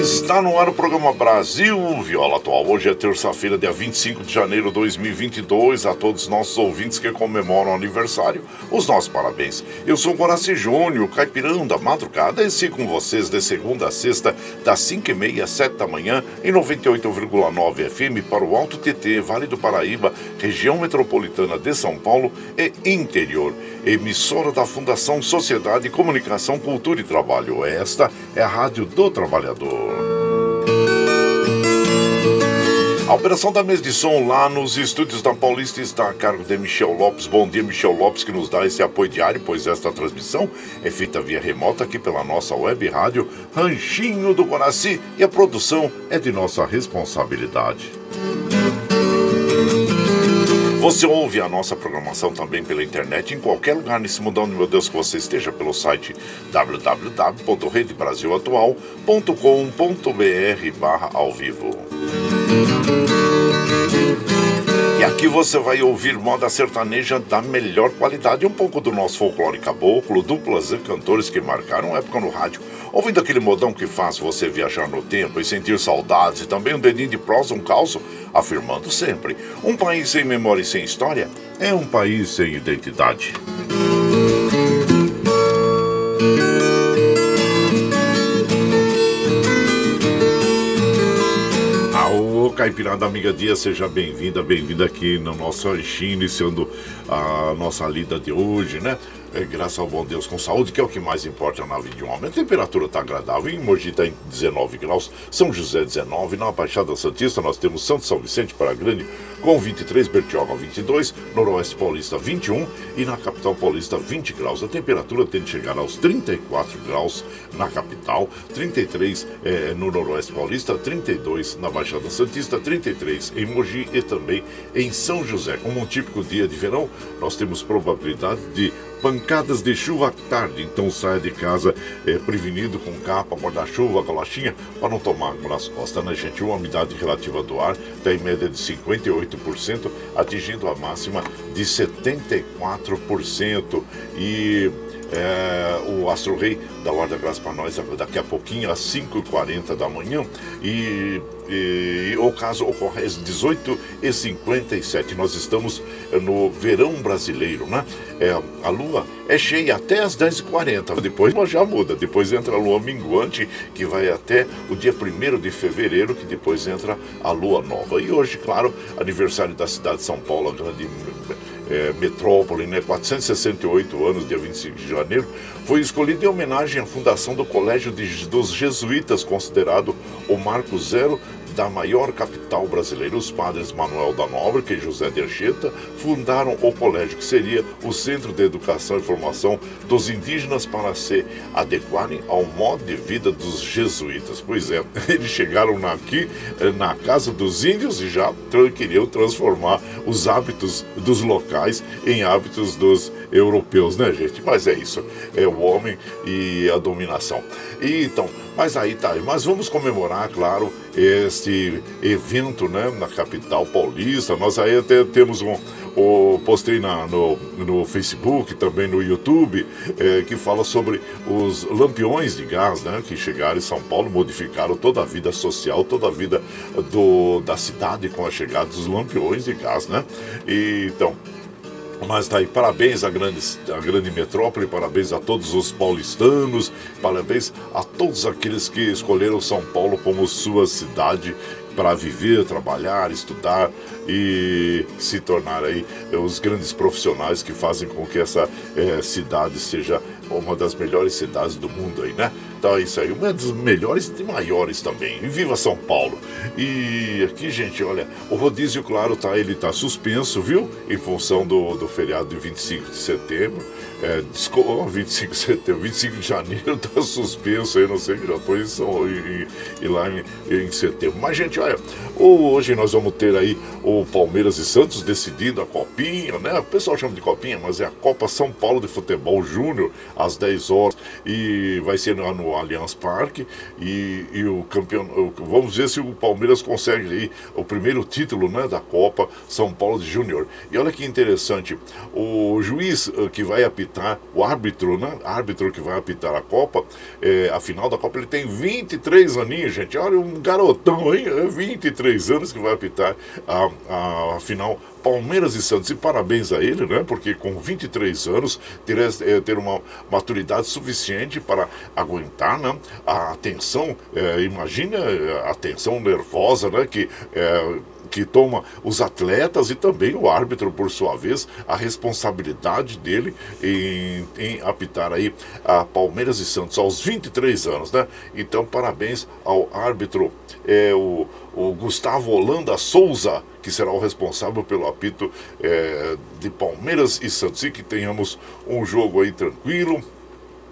Está no ar o programa Brasil Viola Atual. Hoje é terça-feira, dia 25 de janeiro de 2022. A todos os nossos ouvintes que comemoram o aniversário, os nossos parabéns. Eu sou Guaraci Júnior, caipirão da madrugada, e sigo com vocês de segunda a sexta, das 5h30 às 7 da manhã, em 98,9 FM para o Alto TT, Vale do Paraíba, região metropolitana de São Paulo e interior. Emissora da Fundação Sociedade, Comunicação, Cultura e Trabalho. Esta é a Rádio do Trabalhador. A operação da mesa de som lá nos estúdios da Paulista está a cargo de Michel Lopes. Bom dia, Michel Lopes, que nos dá esse apoio diário, pois esta transmissão é feita via remota aqui pela nossa web rádio Ranchinho do Guaraci e a produção é de nossa responsabilidade. Você ouve a nossa programação também pela internet em qualquer lugar nesse mundão, meu Deus, que você esteja pelo site www.redebrasilatual.com.br barra ao vivo. E aqui você vai ouvir moda sertaneja da melhor qualidade, um pouco do nosso folclore caboclo, duplas e cantores que marcaram época no rádio, ouvindo aquele modão que faz você viajar no tempo e sentir saudades, e também um dedinho de prosa, um calço, afirmando sempre: um país sem memória e sem história é um país sem identidade. Caipirada Amiga Dia, seja bem-vinda, bem-vinda aqui no nosso ranchinho, iniciando a nossa lida de hoje, né? É, graças ao bom Deus, com saúde, que é o que mais importa na vida de um homem. A temperatura está agradável. Em Mogi está em 19 graus, São José 19, na Baixada Santista nós temos Santo São Vicente para Grande com 23, Bertioga 22, Noroeste Paulista 21 e na capital paulista 20 graus. A temperatura tende a chegar aos 34 graus na capital, 33 é, no Noroeste Paulista, 32 na Baixada Santista, 33 em Mogi e também em São José. Como um típico dia de verão, nós temos probabilidade de pancadas de chuva à tarde, então saia de casa é, prevenido com capa, guarda-chuva, galochinha, para não tomar água nas costas, né, gente? Uma umidade relativa do ar tem média de 58%, atingindo a máxima de 74%. E é, o Astro Rei da Guarda Graça para nós daqui a pouquinho, às 5h40 da manhã. E, e, o caso ocorre às 18h57. Nós estamos no verão brasileiro, né? É, a lua é cheia até às 10h40. Depois já muda. Depois entra a lua minguante, que vai até o dia 1 de fevereiro, que depois entra a lua nova. E hoje, claro, aniversário da cidade de São Paulo, a grande é, metrópole, né, 468 anos, dia 25 de janeiro, foi escolhido em homenagem à fundação do Colégio de, dos Jesuítas, considerado o marco zero da maior capital brasileira, os padres Manuel da Nóbrega e José de Anchieta fundaram o colégio, que seria o centro de educação e formação dos indígenas para se adequarem ao modo de vida dos jesuítas. Pois é, eles chegaram aqui eh, na casa dos índios e já queriam transformar os hábitos dos locais em hábitos dos europeus, né, gente? Mas é isso, é o homem e a dominação. E então, mas aí tá, mas vamos comemorar, claro, este evento, né, na capital paulista. Nós aí até temos um, o postei na, no, no Facebook, também no YouTube, é, que fala sobre os lampiões de gás, né, que chegaram em São Paulo, modificaram toda a vida social, toda a vida do, da cidade com a chegada dos lampiões de gás, né? E, então, mas tá aí, parabéns à grande, à grande metrópole, parabéns a todos os paulistanos, parabéns a todos aqueles que escolheram São Paulo como sua cidade para viver, trabalhar, estudar e se tornar aí os grandes profissionais que fazem com que essa é, cidade seja uma das melhores cidades do mundo aí, né? É isso aí, uma das melhores e maiores também. E viva São Paulo! E aqui, gente, olha, o rodízio, claro, tá, ele tá suspenso, viu? Em função do, do feriado de 25 de setembro. É, desculpa, 25 de setembro, 25 de janeiro tá suspenso aí, não sei já tô em, São, em, em lá em, em, setembro. Mas, gente, olha, hoje nós vamos ter aí o Palmeiras e Santos decidindo a copinha, né? O pessoal chama de copinha, mas é a Copa São Paulo de Futebol Júnior, às 10 horas, e vai ser no, Allianz Parque, e, e o campeão, vamos ver se o Palmeiras consegue aí o primeiro título, né, da Copa São Paulo de Júnior. E olha que interessante, o juiz uh, que vai apitar, o árbitro, né, árbitro que vai apitar a Copa, é, a final da Copa, ele tem 23 aninhos, gente, olha um garotão aí, 23 anos que vai apitar a, a, a final Palmeiras e Santos. E parabéns a ele, né? Porque com 23 anos ter, é, ter uma maturidade suficiente para aguentar né? a tensão. É, imagina a tensão nervosa, né? Que é, que toma os atletas e também o árbitro, por sua vez, a responsabilidade dele em, em apitar aí a Palmeiras e Santos aos 23 anos, né? Então, parabéns ao árbitro, é, o, o Gustavo Holanda Souza, que será o responsável pelo apito é, de Palmeiras e Santos. E que tenhamos um jogo aí tranquilo,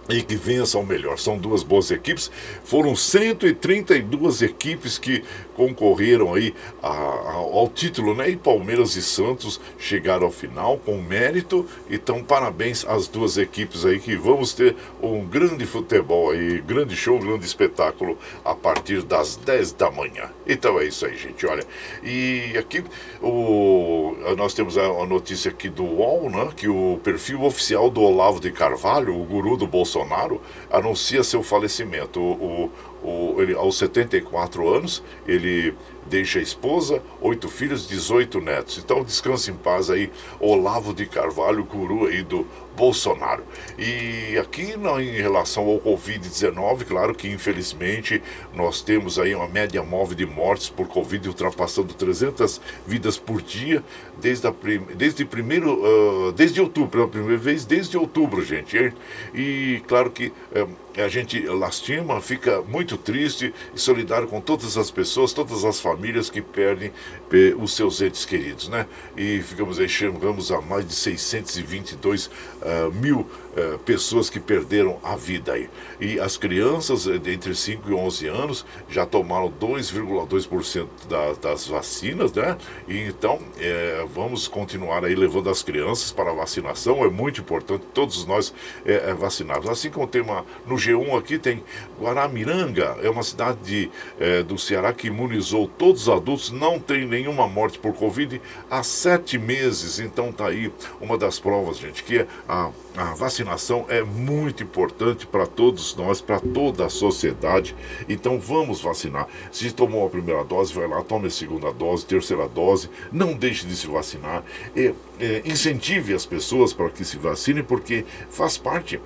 e que vença o melhor. São duas boas equipes. Foram 132 equipes que concorreram aí a, a, ao título, né? E Palmeiras e Santos chegaram ao final com mérito. Então, parabéns às duas equipes aí que vamos ter um grande futebol aí, grande show, grande espetáculo a partir das 10 da manhã. Então é isso aí, gente. Olha, e aqui o, nós temos a, a notícia aqui do UOL, né? Que o perfil oficial do Olavo de Carvalho, o guru do Bolsonaro, anuncia seu falecimento. O, o, ele, aos 74 anos, ele deixa a esposa, oito filhos, 18 netos. Então descanse em paz aí, Olavo de Carvalho, guru aí do Bolsonaro. E aqui em relação ao Covid-19, claro que infelizmente nós temos aí uma média móvel de mortes por Covid ultrapassando 300 vidas por dia desde, a, desde primeiro, uh, desde outubro, pela primeira vez desde outubro, gente. E claro que uh, a gente lastima, fica muito triste e solidário com todas as pessoas, todas as famílias que perdem eh, os seus entes queridos, né? E ficamos aí, chegamos a mais de 622 uh, ah, mil uh, pessoas que perderam a vida aí. E as crianças eh, entre 5 e 11 anos já tomaram 2,2% da, das vacinas, né? E então eh, vamos continuar aí levando as crianças para a vacinação, é muito importante, todos nós eh, vacinados. Assim como tem uma, no G1 aqui tem Guaramiranga, é uma cidade de, é, do Ceará que imunizou todos os adultos, não tem nenhuma morte por Covid há sete meses. Então tá aí uma das provas, gente, que a, a vacinação é muito importante para todos nós, para toda a sociedade. Então vamos vacinar. Se tomou a primeira dose, vai lá, tome a segunda dose, terceira dose, não deixe de se vacinar. E, é, incentive as pessoas para que se vacinem, porque faz parte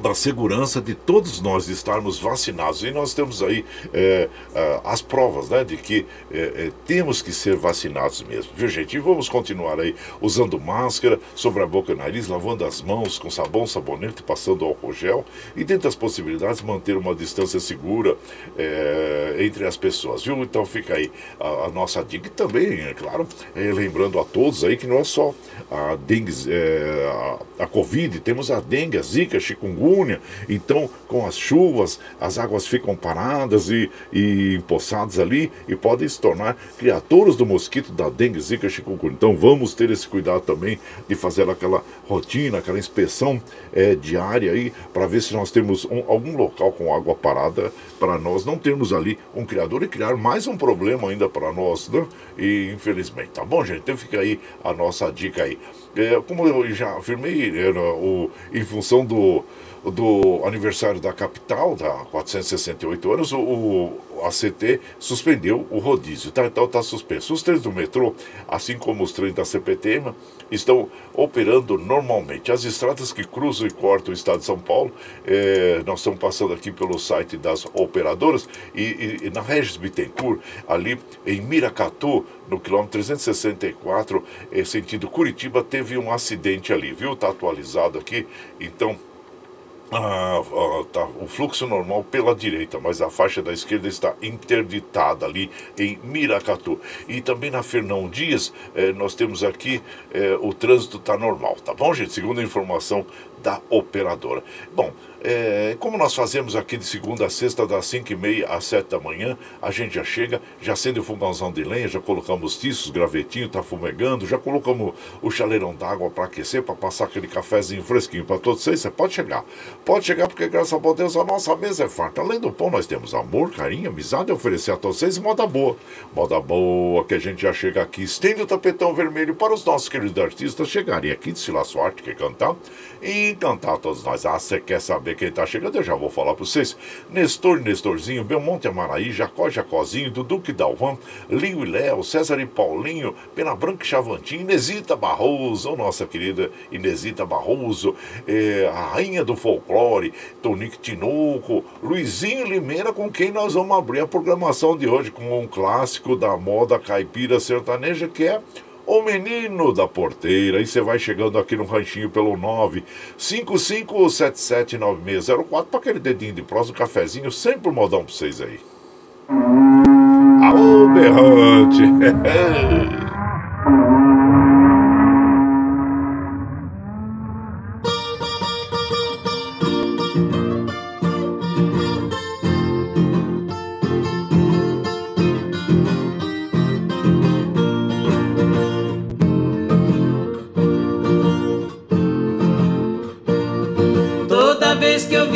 da segurança de todos nós estarmos vacinados. E nós temos aí é, as provas né, de que é, é, temos que ser vacinados mesmo, viu gente? E vamos continuar aí usando máscara sobre a boca e nariz, lavando as mãos com sabão, sabonete, passando álcool gel e dentro das possibilidades manter uma distância segura é, entre as pessoas, viu? Então fica aí a, a nossa dica e também, é claro, é, lembrando a todos aí que não é só a dengue, a, a Covid, temos a dengue, a zika, chikungunya, chikungunya. Então, com as chuvas, as águas ficam paradas e, e empoçadas ali e podem se tornar criaturas do mosquito da dengue, zika, chikungunya. Então, vamos ter esse cuidado também de fazer aquela rotina, aquela inspeção é, diária aí para ver se nós temos um, algum local com água parada para nós não termos ali um criador e criar mais um problema ainda para nós, né? E infelizmente, tá bom, gente? Então fica aí a nossa dica aí. É, como eu já afirmei, é, o, em função do, do aniversário da capital, da 468 anos, o, o a CT suspendeu o rodízio, tá? Então está suspenso. Os trens do metrô, assim como os trens da CPTM, estão operando normalmente. As estradas que cruzam e cortam o estado de São Paulo, eh, nós estamos passando aqui pelo site das operadoras, e, e, e na Regis Bittencourt, ali em Miracatu, no quilômetro 364, eh, sentido Curitiba, teve um acidente ali, viu? Está atualizado aqui, então ah, ah, tá, o fluxo normal pela direita, mas a faixa da esquerda está interditada ali em Miracatu. E também na Fernão Dias, eh, nós temos aqui eh, o trânsito está normal, tá bom, gente? Segundo a informação da operadora. Bom, é, como nós fazemos aqui de segunda a sexta, das 5 e meia às 7 da manhã, a gente já chega, já acende o fogãozão de lenha, já colocamos tiços, gravetinho, tá fumegando, já colocamos o chaleirão d'água para aquecer, para passar aquele cafezinho fresquinho para todos vocês. Você pode chegar, pode chegar, porque graças a Deus a nossa mesa é farta. Além do pão, nós temos amor, carinho, amizade a oferecer a todos vocês moda boa. Moda boa que a gente já chega aqui, estende o tapetão vermelho para os nossos queridos artistas chegarem aqui de Sila Sorte, que cantar, e cantar todos nós. Ah, você quer saber quem tá chegando? Eu já vou falar para vocês. Nestor Nestorzinho, Belmonte Amaraí, Jacó Jacozinho, Duduque Dalvan, Lio e Léo, César e Paulinho, Pena Branca e Chavantinho, Inesita Barroso, nossa querida Inesita Barroso, é, a rainha do folclore, Tonique Tinoco, Luizinho Limeira, com quem nós vamos abrir a programação de hoje com um clássico da moda caipira sertaneja que é o menino da porteira. E você vai chegando aqui no ranchinho pelo 955779604 para aquele dedinho de prós, um cafezinho, sempre um modão para vocês aí. Aô, berrante!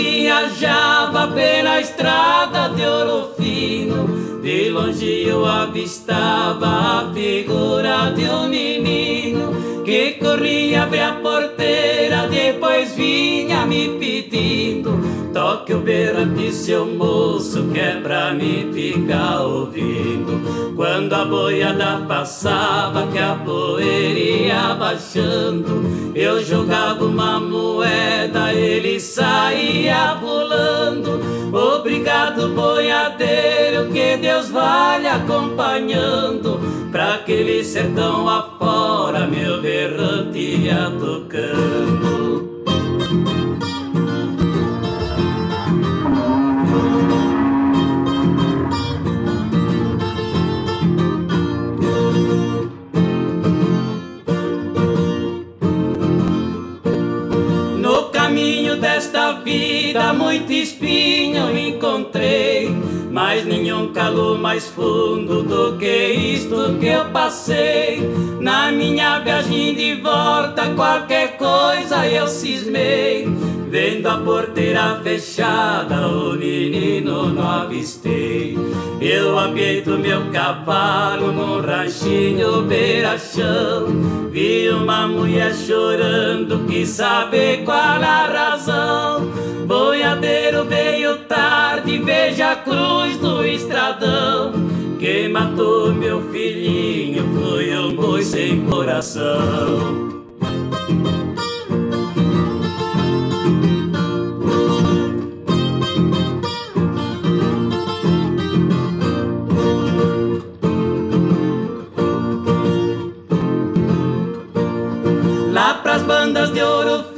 viajava pela estrada de ouro fino, de longe eu avistava a figura de um menino que corria abrir a porteira, depois vinha me pedindo Toque o berrante, seu moço, que é pra me ficar ouvindo. Quando a boiada passava, que a poeira ia baixando, eu jogava uma moeda, ele saía pulando. Obrigado, boiadeiro, que Deus vai lhe acompanhando. Pra aquele sertão afora, meu berrante ia tocando. Muito espinho encontrei, mas nenhum calor mais fundo do que isto que eu passei. Na minha viagem de volta, qualquer coisa eu cismei. Vendo a porteira fechada, o menino não avistei. Eu apeito meu cavalo no ranchinho beira-chão. Vi uma mulher chorando, quis saber qual a razão. Cruz do estradão. Quem matou meu filhinho foi um boi sem coração. pras bandas de ouro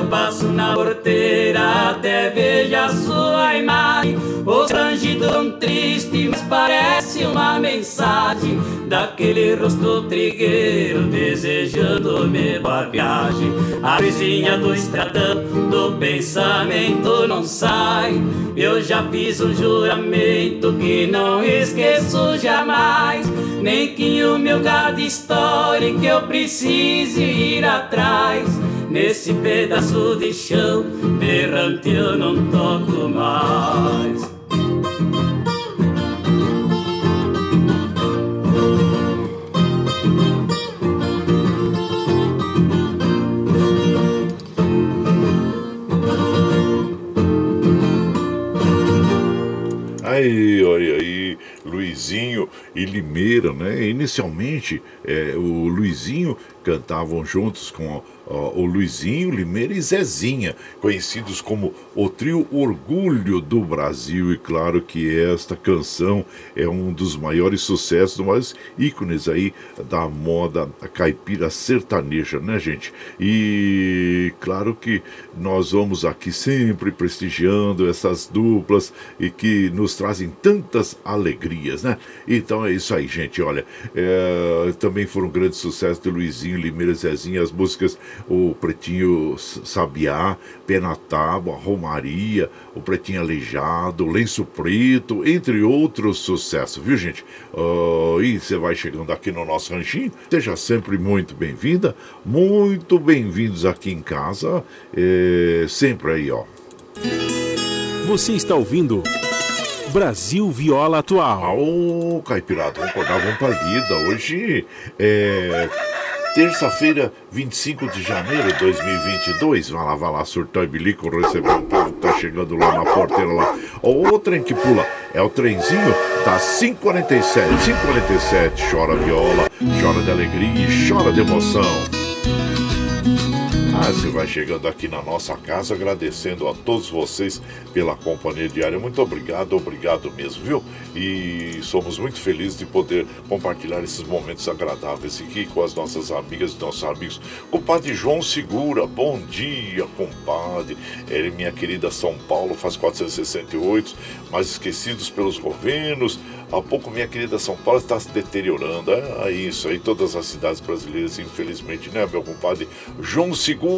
eu passo na porteira, até vejo a sua imagem. O rangido tão triste, mas parece uma mensagem daquele rosto trigueiro desejando-me boa viagem. A vizinha do estradão do pensamento não sai. Eu já fiz um juramento que não esqueço jamais. Nem que o meu gado estoure que eu precise ir atrás. Nesse pedaço de chão, errante eu não toco mais. Aí, olha aí, Luizinho e Limeira, né? Inicialmente, é, o Luizinho cantavam juntos com o Luizinho, Limeira e Zezinha, conhecidos como o trio Orgulho do Brasil. E claro que esta canção é um dos maiores sucessos, dos maiores ícones aí da moda caipira sertaneja, né, gente? E claro que nós vamos aqui sempre prestigiando essas duplas e que nos trazem tantas alegrias, né? Então é isso aí, gente. Olha, é, também foram grandes sucessos de Luizinho, Limeira e Zezinha, as músicas o Pretinho Sabiá, Pé na Tábua, Romaria, o Pretinho Aleijado, Lenço Preto, entre outros sucessos, viu gente? Uh, e você vai chegando aqui no nosso ranchinho, seja sempre muito bem-vinda, muito bem-vindos aqui em casa, é, sempre aí, ó. Você está ouvindo. Brasil Viola Atual. Ô, Caipirada, vamos acordar, vamos pra lida. Hoje é Terça-feira, 25 de janeiro de 2022. Vai lá, vai lá, surtar e bilico, receber o povo que tá chegando lá na porteira lá. O trem que pula é o trenzinho da 547. 547, chora viola, chora de alegria e chora de emoção. Você vai chegando aqui na nossa casa, agradecendo a todos vocês pela companhia diária. Muito obrigado, obrigado mesmo, viu? E somos muito felizes de poder compartilhar esses momentos agradáveis aqui com as nossas amigas e nossos amigos. Compadre João Segura, bom dia, compadre. Ele, minha querida São Paulo, faz 468, mas esquecidos pelos governos. Há pouco, minha querida São Paulo está se deteriorando. É isso aí, todas as cidades brasileiras, infelizmente, né, meu compadre João Segura?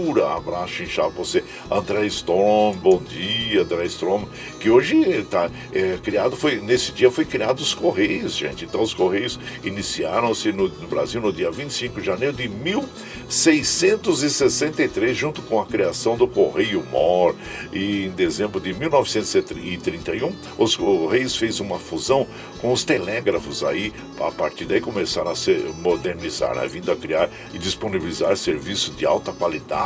Abraço, inchado você. André Strom, bom dia, André Strom, que hoje está é, criado, foi nesse dia foi criado os Correios, gente. Então, os Correios iniciaram-se no, no Brasil no dia 25 de janeiro de 1663, junto com a criação do Correio Mor. E em dezembro de 1931, os Correios fez uma fusão com os telégrafos aí, a partir daí começaram a se modernizar, né? vindo a criar e disponibilizar serviços de alta qualidade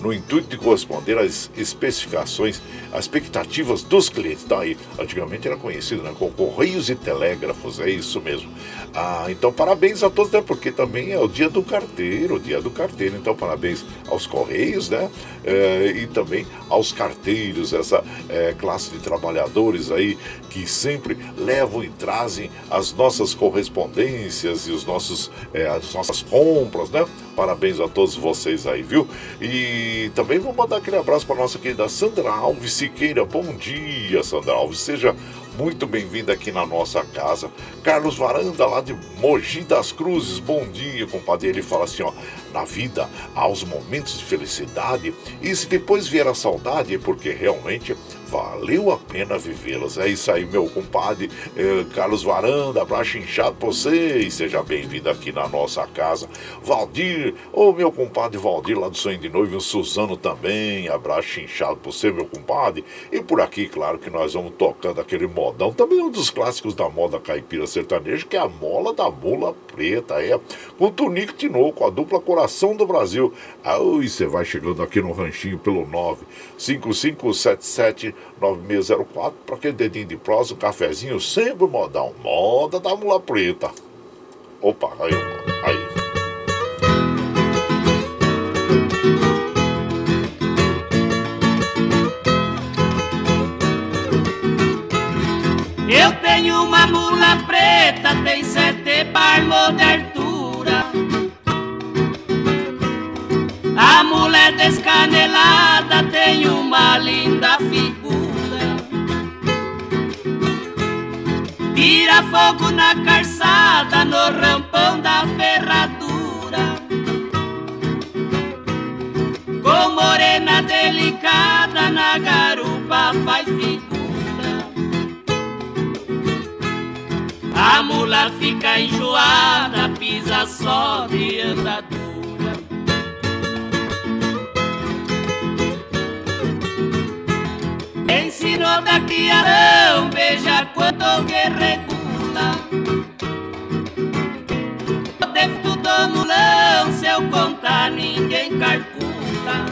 no intuito de corresponder às especificações, às expectativas dos clientes. Então aí, antigamente era conhecido né? correios e telégrafos, é isso mesmo. Ah, então parabéns a todos, né? porque também é o dia do carteiro, o dia do carteiro. Então parabéns aos correios, né? É, e também aos carteiros, essa é, classe de trabalhadores aí que sempre levam e trazem as nossas correspondências e os nossos, é, as nossas compras, né? Parabéns a todos vocês aí, viu? E também vou mandar aquele abraço para nossa querida Sandra Alves Siqueira. Bom dia, Sandra Alves. Seja muito bem-vindo aqui na nossa casa. Carlos Varanda, lá de Mogi das Cruzes, bom dia, compadre. Ele fala assim: ó, na vida há os momentos de felicidade, e se depois vier a saudade, é porque realmente valeu a pena vivê-las. É isso aí, meu compadre eh, Carlos Varanda, abraço inchado pra você e seja bem-vindo aqui na nossa casa. Valdir, ô meu compadre Valdir lá do Sonho de Noivo, o Suzano também, abraço inchado pra você, meu compadre. E por aqui, claro que nós vamos tocando aquele modão, também um dos clássicos da moda caipira sertaneja, que é a mola da mula preta, é, com Tunico Tinoco, a dupla Coração do Brasil. Ah, e você vai chegando aqui no ranchinho pelo 955779604 para aquele dedinho de prosa, um cafezinho, sempre modão, moda da mula preta. Opa, aí, aí. Eu tenho uma mula preta, tem sete palmos de altura. A mulher descanelada tem uma linda Tira fogo na calçada, no rampão da ferradura. Com morena delicada na garupa faz figura. A mula fica enjoada, pisa só de andadura. Ensinou da criação, veja quanto regula. Tudo mulão, se eu contar ninguém calcula.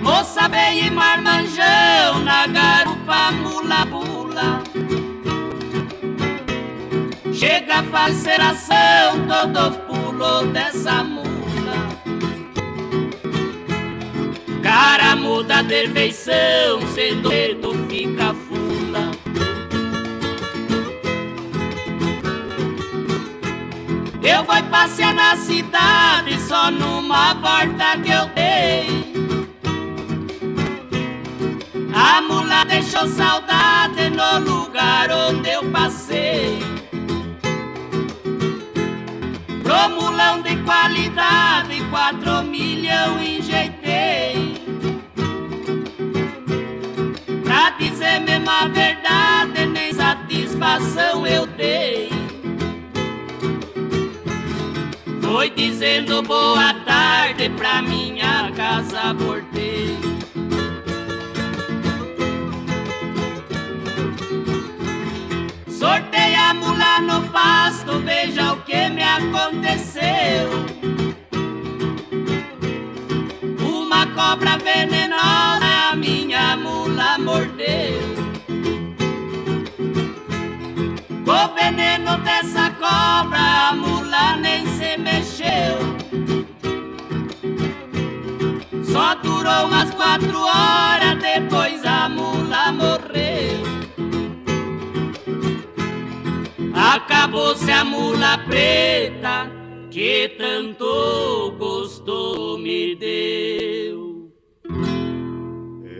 Moça bem e marmanjão, na garupa mula pula. Chega a faceração, todos pulos dessa mula. Cara muda de feição, sendo medo fica fula. Eu vou passear na cidade só numa volta que eu dei. A mula deixou saudade no lugar onde eu passei. Pro mulão de qualidade, quatro milhão enjeitei. Pra dizer mesmo a verdade, nem satisfação eu dei. Foi dizendo boa tarde pra minha casa voltei. Sortei a mula no pasto, veja o que me aconteceu. Uma cobra venenosa, a minha mula mordeu. O veneno dessa cobra, a mula nem se mexeu. Só durou umas quatro horas, depois a mula morreu. Acabou-se a mula preta que tanto gosto me deu.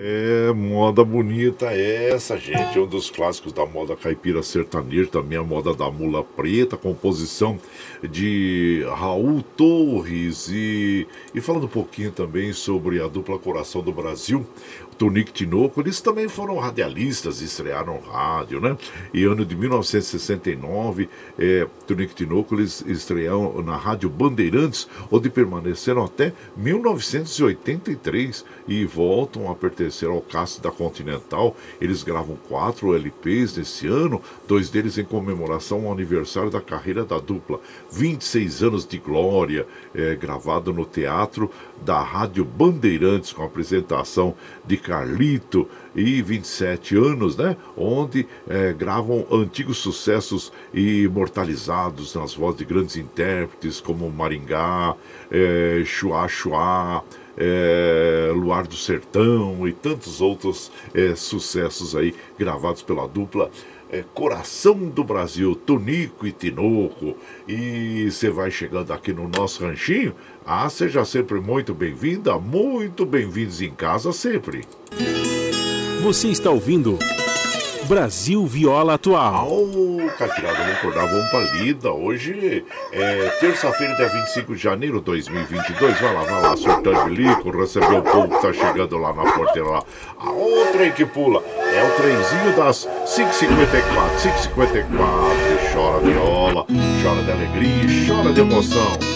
É, moda bonita essa, gente. É um dos clássicos da moda caipira sertaneja, também a moda da mula preta, composição de Raul Torres. E, e falando um pouquinho também sobre a dupla Coração do Brasil, Tonico Tinoco, eles também foram radialistas, estrearam rádio, né? E ano de 1969, é, Tonico Tinoco, eles estrearam na Rádio Bandeirantes, onde permaneceram até 1983 e voltam a pertencer ao cast da Continental. Eles gravam quatro LPs nesse ano, dois deles em comemoração ao aniversário da carreira da dupla. 26 anos de glória, é, gravado no teatro da Rádio Bandeirantes, com a apresentação de Carlito e 27 anos, né? Onde é, gravam antigos sucessos imortalizados nas vozes de grandes intérpretes como Maringá, é, Chua Chua, é, Luar do Sertão e tantos outros é, sucessos aí gravados pela dupla é, Coração do Brasil, Tonico e Tinoco. E você vai chegando aqui no nosso ranchinho. Ah, seja sempre muito bem-vinda, muito bem-vindos em casa sempre. Você está ouvindo Brasil Viola Atual. Ô, Catirada, vamos acordar, vamos pra lida. Hoje é terça-feira, dia 25 de janeiro de 2022. Vai lá, vai lá, surtando bilico, receber o povo que tá chegando lá na porteira lá. A outra que pula é o trenzinho das 5h54. 5h54. Chora viola, chora de alegria, chora de emoção.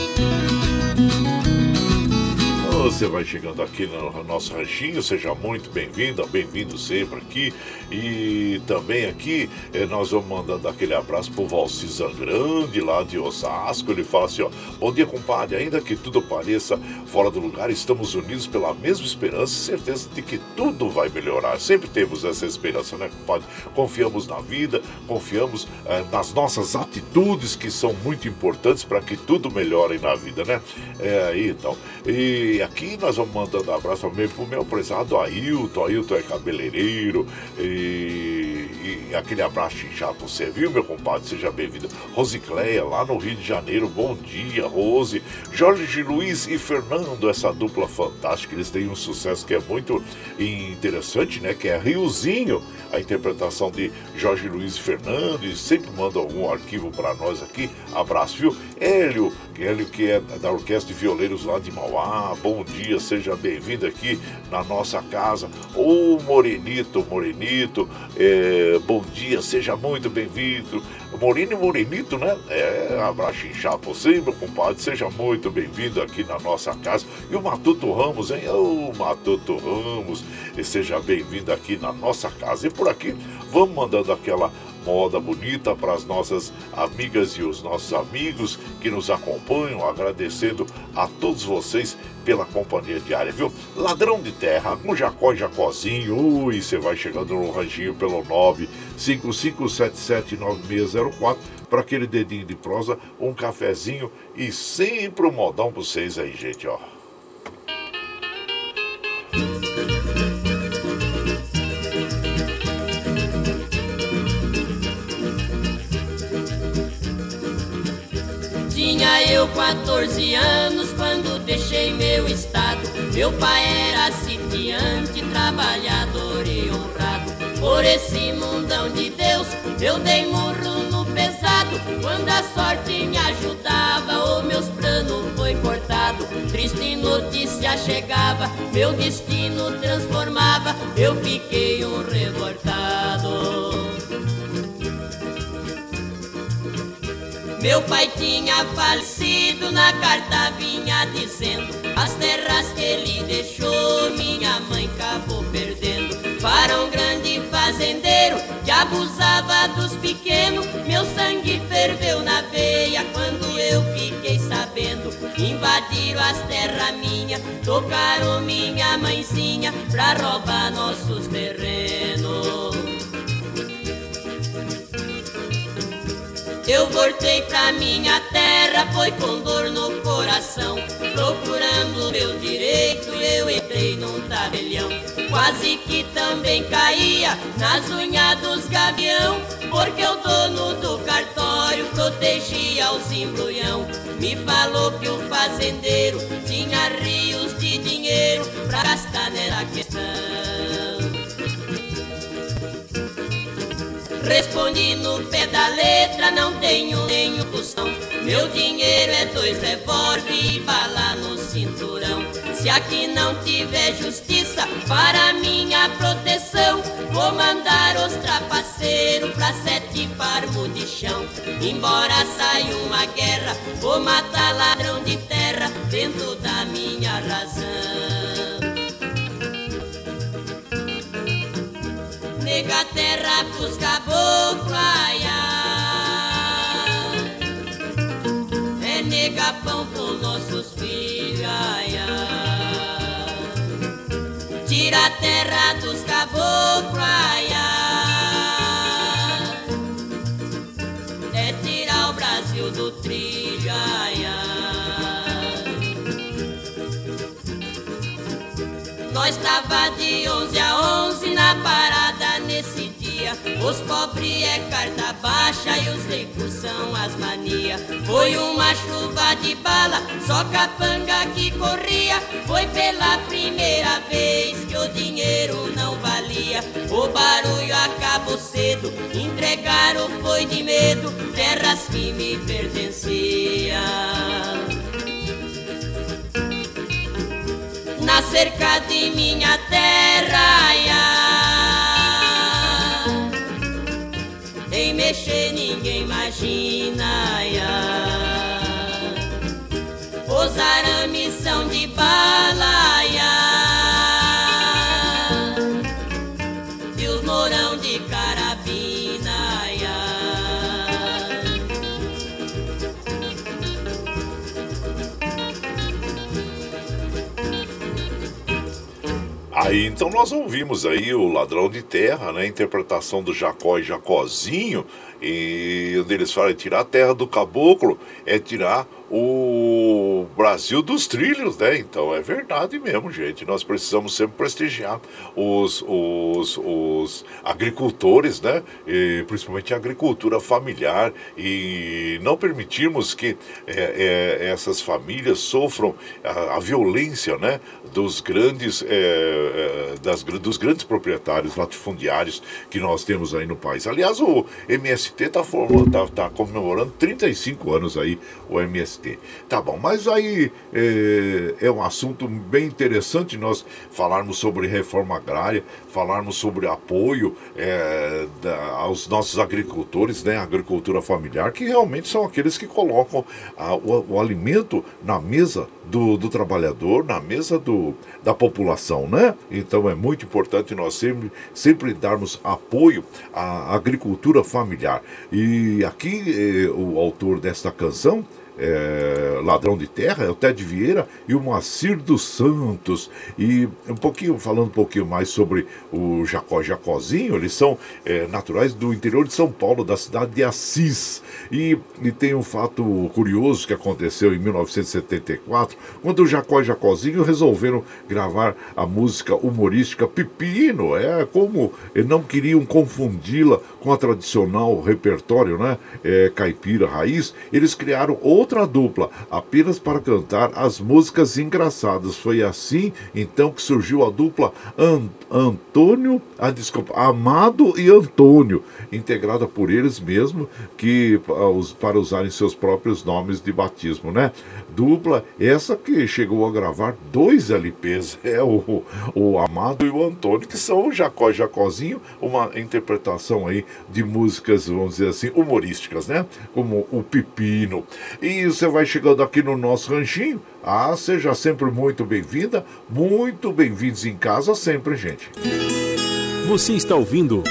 Você vai chegando aqui no nosso ranchinho, seja muito bem-vinda, bem-vindo sempre aqui. E também aqui eh, nós vamos mandando aquele abraço pro Valcisa Grande, lá de Osasco. Ele fala assim: ó, bom dia, compadre. Ainda que tudo pareça fora do lugar, estamos unidos pela mesma esperança e certeza de que tudo vai melhorar. Sempre temos essa esperança, né, compadre? Confiamos na vida, confiamos eh, nas nossas atitudes que são muito importantes para que tudo melhore na vida, né? É aí então. E aqui nós vamos mandando abraço também pro meu prezado Ailton. Ailton é cabeleireiro. E, e aquele abraço você, viu, meu compadre? Seja bem-vindo. Rosicléia, lá no Rio de Janeiro. Bom dia, Rose. Jorge Luiz e Fernando, essa dupla fantástica. Eles têm um sucesso que é muito interessante, né? Que é Riozinho, a interpretação de Jorge Luiz e Fernando. E sempre mandam algum arquivo para nós aqui. Abraço, viu? Hélio, Hélio que é da Orquestra de Violeiros lá de Mauá. Bom dia, seja bem-vindo aqui na nossa casa. Ô Morenito, Morenito, é, bom dia, seja muito bem-vindo. Morino e Morenito, né? É, abraço inchado você, meu compadre, seja muito bem-vindo aqui na nossa casa. E o Matuto Ramos, hein? Ô Matuto Ramos, seja bem-vindo aqui na nossa casa. E por aqui, vamos mandando aquela moda bonita para as nossas amigas e os nossos amigos que nos acompanham, agradecendo a todos vocês pela companhia diária, viu? Ladrão de terra, com Jacó e Jacozinho, ui, você vai chegando no ranchinho pelo 955779604 para aquele dedinho de prosa, um cafezinho e sempre um modão para vocês aí, gente, ó. Eu 14 anos quando deixei meu estado. Meu pai era sitiante, trabalhador e honrado. Por esse mundão de Deus, eu dei murro no pesado. Quando a sorte me ajudava, o meus planos foi cortado. Triste notícia chegava, meu destino transformava. Eu fiquei um revoltado. Meu pai tinha falecido, na carta vinha dizendo As terras que ele deixou, minha mãe acabou perdendo. Para um grande fazendeiro que abusava dos pequenos Meu sangue ferveu na veia quando eu fiquei sabendo. Invadiram as terras minhas, tocaram minha mãezinha Pra roubar nossos terrenos Eu voltei pra minha terra, foi com dor no coração. Procurando meu direito, eu entrei num tabelião. Quase que também caía nas unhas dos gavião. Porque o dono do cartório protegia os embrulhão. Me falou que o fazendeiro tinha rios de dinheiro pra gastar nessa questão. Respondi no pé da letra, não tenho nem opção. Meu dinheiro é dois revólver e bala no cinturão. Se aqui não tiver justiça para minha proteção, vou mandar os trapaceiros pra sete parmos de chão. Embora saia uma guerra, vou matar ladrão de terra dentro da minha razão. Nega terra pros caboclos aiá. É nega pão pros nossos filhos aiá. Tira a terra dos caboclos aiá. É tirar o Brasil do trilho aiá. Nós tava de 11 a 11 na parada. Os pobres é carta baixa e os ricos são as manias. Foi uma chuva de bala, só capanga que corria. Foi pela primeira vez que o dinheiro não valia. O barulho acabou cedo, entregaram foi de medo terras que me pertenciam. Na cerca de minha terra, ai, ai mexer ninguém imagina. Ia. Os arames são de balaia. Então nós ouvimos aí o Ladrão de Terra, né? Interpretação do Jacó e Jacozinho, e eles falam tirar a terra do caboclo é tirar o Brasil dos trilhos, né? Então é verdade mesmo, gente. Nós precisamos sempre prestigiar os, os, os agricultores, né? E, principalmente a agricultura familiar e não permitirmos que é, é, essas famílias sofram a, a, violência, né? Dos grandes, é, é das, dos grandes proprietários latifundiários que nós temos aí no país. Aliás, o MST está tá, tá comemorando 35 anos aí, o MST Tá bom, mas aí é, é, um assunto bem interessante nós falarmos sobre reforma agrária, falarmos sobre apoio é, da, aos nossos agricultores, né, agricultura familiar, que realmente são aqueles que colocam a, o, o, alimento na mesa do, do trabalhador, na mesa do, da população, né? Então é muito importante nós sempre, sempre darmos apoio à agricultura familiar. E aqui eh, o autor desta canção é, Ladrão de Terra, é o Ted Vieira e o Moacir dos Santos. E um pouquinho, falando um pouquinho mais sobre o Jacó Jacozinho, eles são é, naturais do interior de São Paulo, da cidade de Assis. E, e tem um fato curioso que aconteceu em 1974, quando o Jacó Jacozinho resolveram gravar a música humorística Pepino. É como não queriam confundi-la com a tradicional repertório, né? É, caipira raiz, eles criaram outra outra dupla, apenas para cantar as músicas engraçadas. Foi assim então que surgiu a dupla An Antônio, ah, desculpa, Amado e Antônio, integrada por eles mesmos, que ah, para usarem seus próprios nomes de batismo, né? Dupla essa que chegou a gravar dois LPs, é o, o Amado e o Antônio, que são o Jacó e Jacózinho, uma interpretação aí de músicas, vamos dizer assim, humorísticas, né? Como o Pepino. E e você vai chegando aqui no nosso ranchinho. Ah, seja sempre muito bem-vinda, muito bem-vindos em casa sempre, gente. Você está ouvindo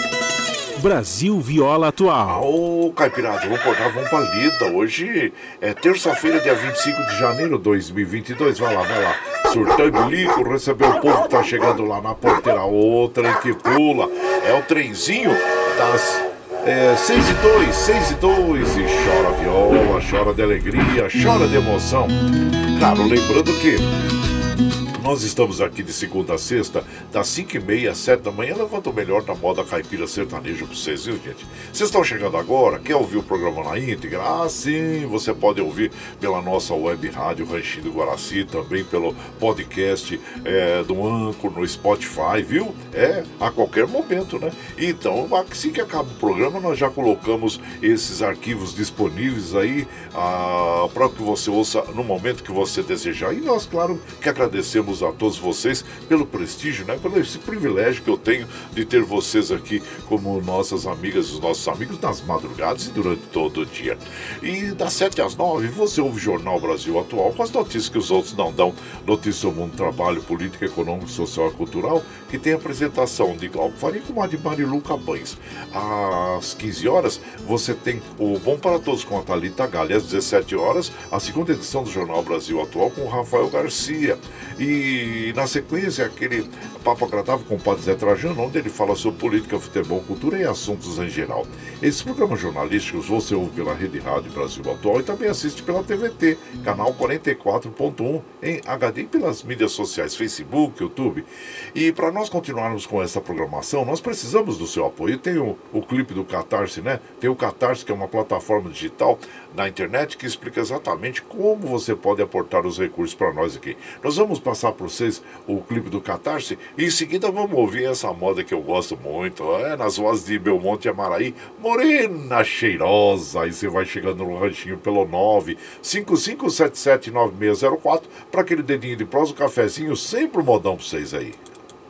Brasil Viola Atual. Ô, oh, Caipirada, vamos acordar, vamos pra lida. Hoje é terça-feira, dia 25 de janeiro de 2022. Vai lá, vai lá. Surtando lico, recebeu o povo que tá chegando lá na porteira. Outra que pula. É o trenzinho das é, 6 e 2, 6 e 2, e chora viola, chora de alegria, chora de emoção. Claro, lembrando que nós estamos aqui de segunda a sexta, das 5 e meia às 7 da manhã, levando o melhor da moda caipira sertaneja para vocês, viu, gente? Vocês estão chegando agora? Quer ouvir o programa na íntegra? Ah, sim, você pode ouvir pela nossa web rádio Ranchinho do Guaraci, também pelo podcast é, do Anco no Spotify, viu? É, a qualquer momento, né? Então, assim que acaba o programa, nós já colocamos esses arquivos disponíveis aí ah, para que você ouça no momento que você desejar. E nós, claro, que agradecemos agradecemos a todos vocês pelo prestígio, né, pelo esse privilégio que eu tenho de ter vocês aqui como nossas amigas os nossos amigos nas madrugadas e durante todo o dia. E das 7 às 9 você ouve o Jornal Brasil Atual com as notícias que os outros não dão, notícias do mundo, trabalho, política, econômico, social e cultural, que tem a apresentação de Glauco Faria com a de Marilu Cabães. Às 15 horas você tem o Bom para Todos com a Thalita Galha, às 17 horas, a segunda edição do Jornal Brasil Atual com o Rafael Garcia. E e na sequência, aquele papo agradável com o Padre Zé Trajano, onde ele fala sobre política, futebol, cultura e assuntos em geral. Esses programas jornalísticos você ouve pela Rede Rádio Brasil Atual e também assiste pela TVT, canal 44.1 em HD e pelas mídias sociais, Facebook, YouTube. E para nós continuarmos com essa programação, nós precisamos do seu apoio. Tem o, o clipe do Catarse, né? Tem o Catarse, que é uma plataforma digital na internet que explica exatamente como você pode aportar os recursos para nós aqui. Nós vamos passar para vocês o clipe do Catarse. E em seguida vamos ouvir essa moda que eu gosto muito. É nas vozes de Belmonte e Amaraí. Morena cheirosa. Aí você vai chegando no ranchinho pelo 955779604 para aquele dedinho de prosa, um cafezinho, sempre um modão para vocês aí.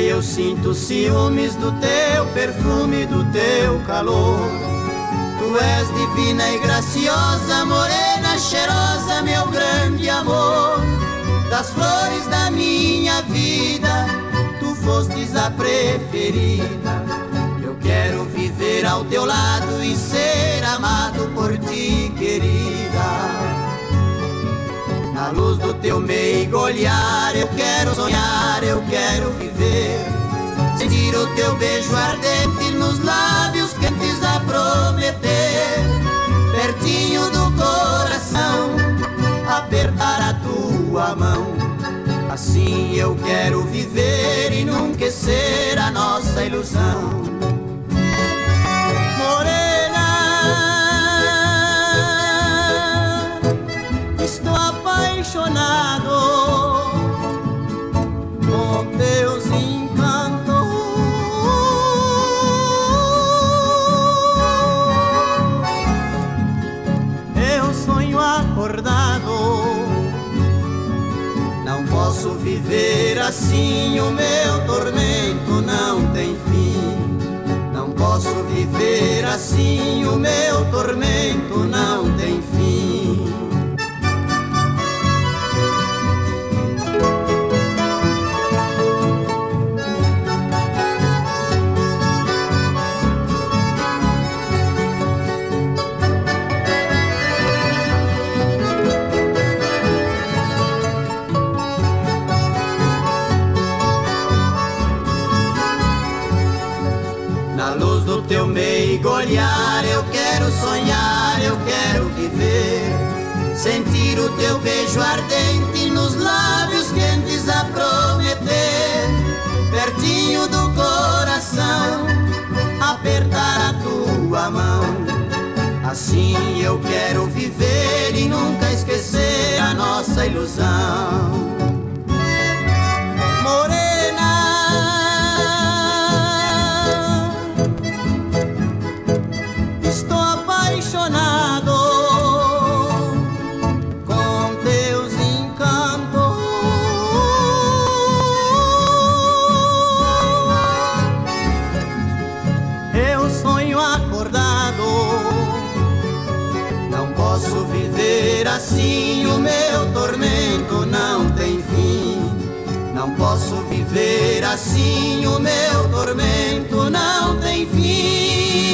Eu sinto ciúmes do teu perfume, do teu calor. Tu és divina e graciosa, morena, cheirosa, meu grande amor. Das flores da minha vida, tu fostes a preferida. Eu quero viver ao teu lado e ser amado por ti, querida. Na luz do teu meigo olhar, eu quero sonhar, eu quero viver. Sentir o teu beijo ardente nos lábios quentes a prometer. Pertinho do coração, apertar a tua mão. Assim eu quero viver e nunca esquecer a nossa ilusão. Apaixonado com teus encantos. Eu sonho acordado, não posso viver assim. O meu tormento não tem fim. Não posso viver assim, o meu tormento não tem fim. Eu quero viver e nunca esquecer a nossa ilusão. Viver assim, o meu tormento não tem fim.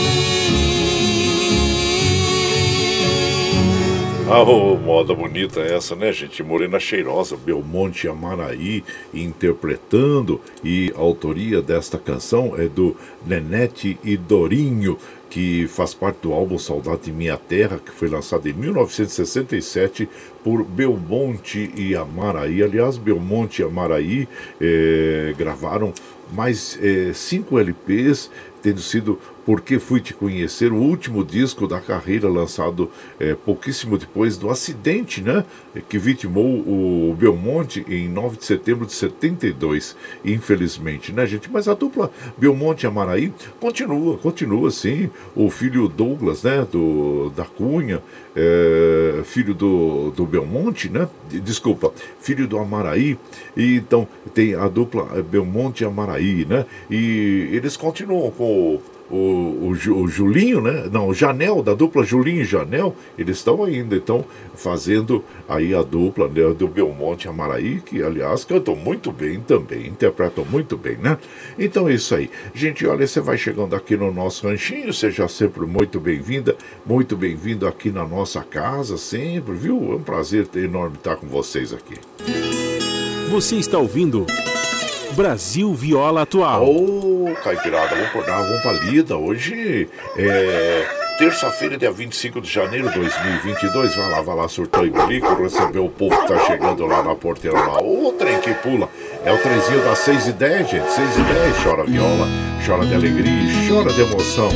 Ah, oh, moda bonita essa, né, gente? Morena Cheirosa, Belmonte Amaraí interpretando e a autoria desta canção é do Nenete e Dorinho que faz parte do álbum Saudade de Minha Terra, que foi lançado em 1967 por Belmonte e Amaraí. Aliás, Belmonte e Amaraí é, gravaram mais é, cinco LPs, tendo sido porque Fui Te Conhecer, o último disco da carreira, lançado é, pouquíssimo depois do acidente né, que vitimou o Belmonte em 9 de setembro de 72, infelizmente, né, gente? Mas a dupla Belmonte e Amaraí continua, continua sim. O filho Douglas, né, do, da Cunha, é, filho do, do Belmonte, né? Desculpa, filho do Amaraí. E então tem a dupla Belmonte e Amaraí, né? E eles continuam com o, o, o, Julinho, né? Não, o Janel, da dupla Julinho e Janel, eles estão ainda, então, fazendo aí a dupla né, do Belmonte Amaraí, que aliás cantam muito bem também, interpretam muito bem, né? Então é isso aí. Gente, olha, você vai chegando aqui no nosso ranchinho, seja sempre muito bem-vinda, muito bem-vindo aqui na nossa casa, sempre, viu? É um prazer enorme estar com vocês aqui. Você está ouvindo. Brasil Viola Atual. Ô, oh, Caipirada, vamos por dar, vamos pra lida. Hoje é terça-feira, dia 25 de janeiro de 2022. Vai lá, vai lá, surtou e bilico, recebeu o povo que tá chegando lá na porteira lá. O trem que pula. É o trenzinho das 6 e 10, gente. 6 e 10, chora viola, chora de alegria, chora de emoção.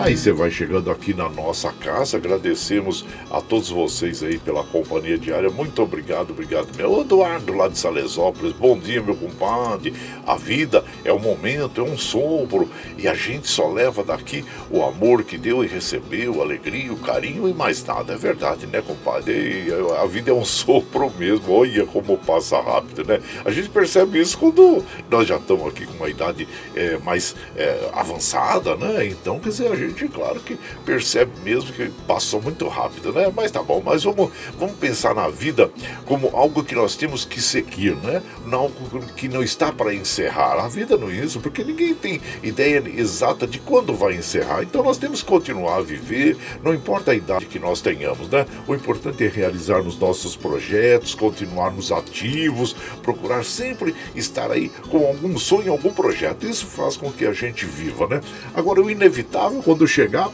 Aí você vai chegando aqui na nossa casa, agradecemos a todos vocês aí pela companhia diária. Muito obrigado, obrigado meu. Eduardo lá de Salesópolis, bom dia, meu compadre. A vida é um momento, é um sopro, e a gente só leva daqui o amor que deu e recebeu, a alegria, o carinho e mais nada. É verdade, né, compadre? A vida é um sopro mesmo. Olha como passa rápido, né? A gente percebe isso quando nós já estamos aqui com uma idade é, mais é, avançada, né? Então, quer dizer, a gente, claro que percebe mesmo que passou muito rápido, né? Mas tá bom, mas vamos, vamos pensar na vida como algo que nós temos que seguir, né? Algo que não está para encerrar. A vida não é isso, porque ninguém tem ideia exata de quando vai encerrar. Então nós temos que continuar a viver, não importa a idade que nós tenhamos, né? O importante é realizarmos nossos projetos, continuarmos ativos, procurar sempre estar aí com algum sonho, algum projeto. Isso faz com que a gente viva, né? Agora, o inevitável quando chegar,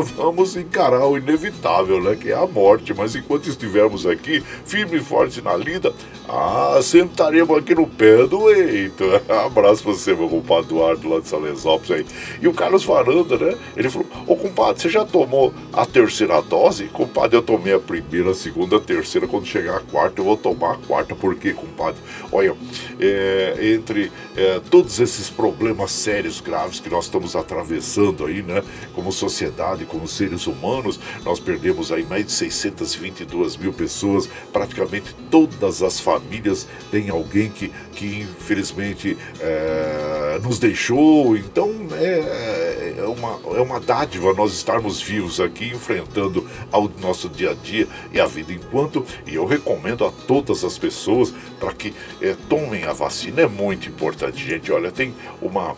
vamos encarar o inevitável, né? Que é a morte. Mas enquanto estivermos aqui, firme e forte na lida, ah, sentaremos aqui no pé do eito. Abraço pra você, meu compadre Eduardo, lá de Salesópolis aí. E o Carlos Varanda, né? Ele falou: Ô compadre, você já tomou a terceira dose? Compadre, eu tomei a primeira, a segunda, a terceira. Quando chegar a quarta, eu vou tomar a quarta. Por quê, compadre? Olha, é, entre é, todos esses problemas sérios, graves que nós estamos atravessando aí, né? Como sociedade, como seres humanos, nós perdemos aí mais de 622 mil pessoas, praticamente todas as famílias têm alguém que, que infelizmente é, nos deixou. Então é, é, uma, é uma dádiva nós estarmos vivos aqui, enfrentando ao nosso dia a dia e a vida enquanto. E eu recomendo a todas as pessoas para que é, tomem a vacina. É muito importante, gente. Olha, tem uma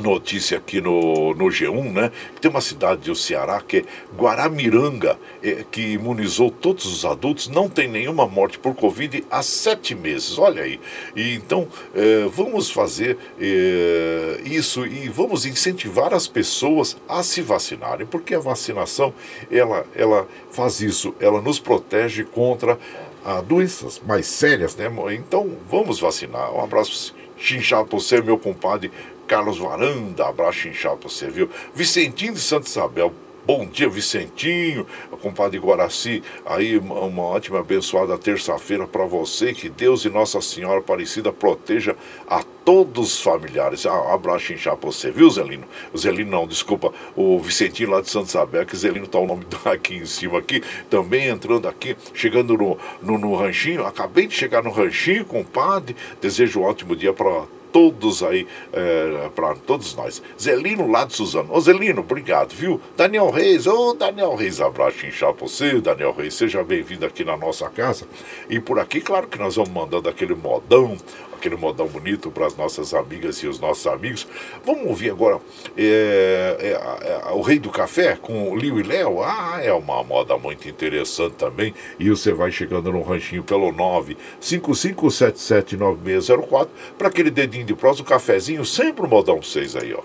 notícia aqui no, no G1, né? Tem uma cidade do Ceará que é Guaramiranga, é, que imunizou todos os adultos, não tem nenhuma morte por Covid há sete meses. Olha aí. E então é, vamos fazer é, isso e vamos incentivar as pessoas a se vacinarem, porque a vacinação ela, ela faz isso, ela nos protege contra a doenças mais sérias, né? Então vamos vacinar. Um abraço chinchado para você, meu compadre Carlos Varanda, abraço inchado pra você, viu? Vicentinho de Santa Isabel, Bom dia, Vicentinho, compadre Guaraci. Aí, uma ótima, abençoada terça-feira para você. Que Deus e Nossa Senhora Aparecida proteja a todos os familiares. Ah, abraço inchado pra você, viu, Zelino? Zelino não, desculpa, o Vicentinho lá de Santa Isabel, que Zelino tá o nome aqui em cima aqui. Também entrando aqui, chegando no, no, no ranchinho. Acabei de chegar no ranchinho, compadre. Desejo um ótimo dia para todos aí, é, para todos nós. Zelino lá de Suzano. Ô Zelino, obrigado, viu? Daniel Reis, ô Daniel Reis, abraço inchar pra você, Daniel Reis, seja bem-vindo aqui na nossa casa. E por aqui, claro que nós vamos mandando aquele modão, aquele modão bonito para as nossas amigas e os nossos amigos. Vamos ouvir agora é, é, é, O Rei do Café com o Liu e Léo. Ah, é uma moda muito interessante também. E você vai chegando no ranchinho pelo 955779604 para aquele dedinho de prosa, o um cafezinho, sempre o um modão para vocês aí, ó.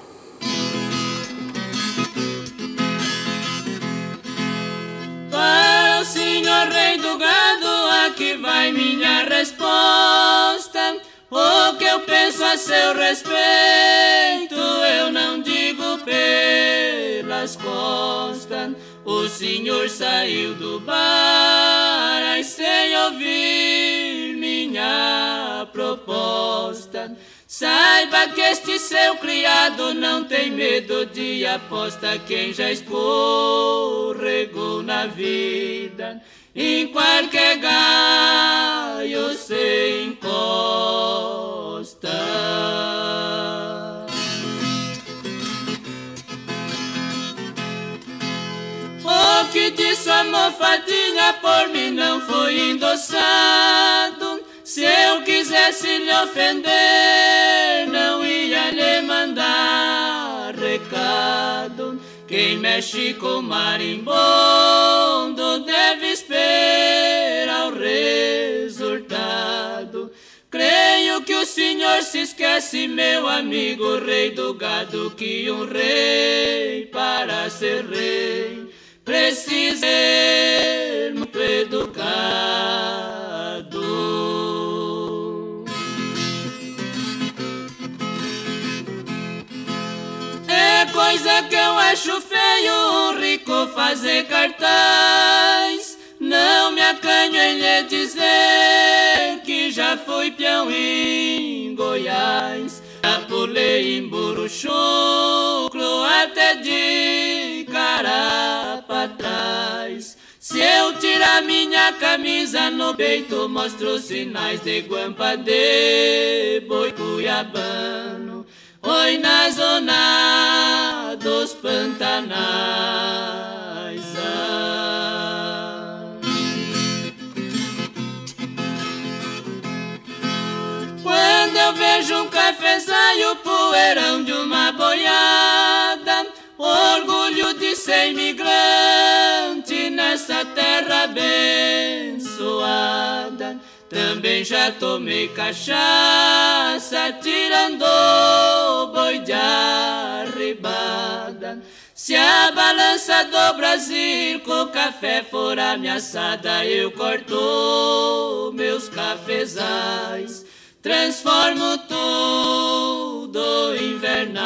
Para o senhor rei do gado, aqui vai minha resposta respeito, eu não digo pelas costas. O senhor saiu do bar e sem ouvir minha proposta. Saiba que este seu criado não tem medo de aposta. Quem já escorregou na vida, em qualquer galho se encosta. O que disse a mofadinha por mim não foi endossado. Se eu quisesse lhe ofender, não ia lhe mandar recado. Quem mexe com marimbondo deve Creio que o senhor se esquece, meu amigo, rei do gado, que um rei para ser rei precisa ser muito educado. coisa que eu acho feio um rico fazer cartaz. Não me acanho em lhe dizer peão em Goiás. Já pulei em buruchucro até de cara pra trás. Se eu tirar minha camisa no peito, mostro sinais de guampa de boi cuiabano. Oi na zona dos pantanais. Vejo um cafezaio, poeirão de uma boiada, orgulho de ser imigrante nessa terra abençoada. Também já tomei cachaça, tirando boi de arribada. Se a balança do Brasil com café for ameaçada, eu corto meus cafezais, transformo tudo em invernada.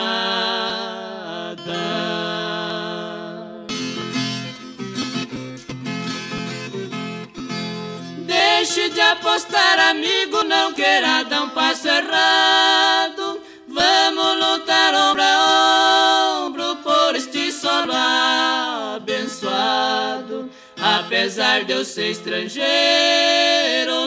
Deixe de apostar, amigo, não queira dar um passo errado. Apesar de eu ser estrangeiro,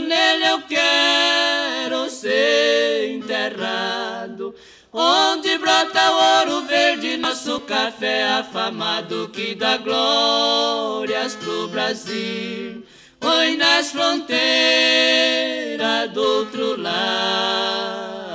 nele eu quero ser enterrado. Onde brota o ouro verde, nosso café afamado que dá glórias pro Brasil. Foi nas fronteiras do outro lado.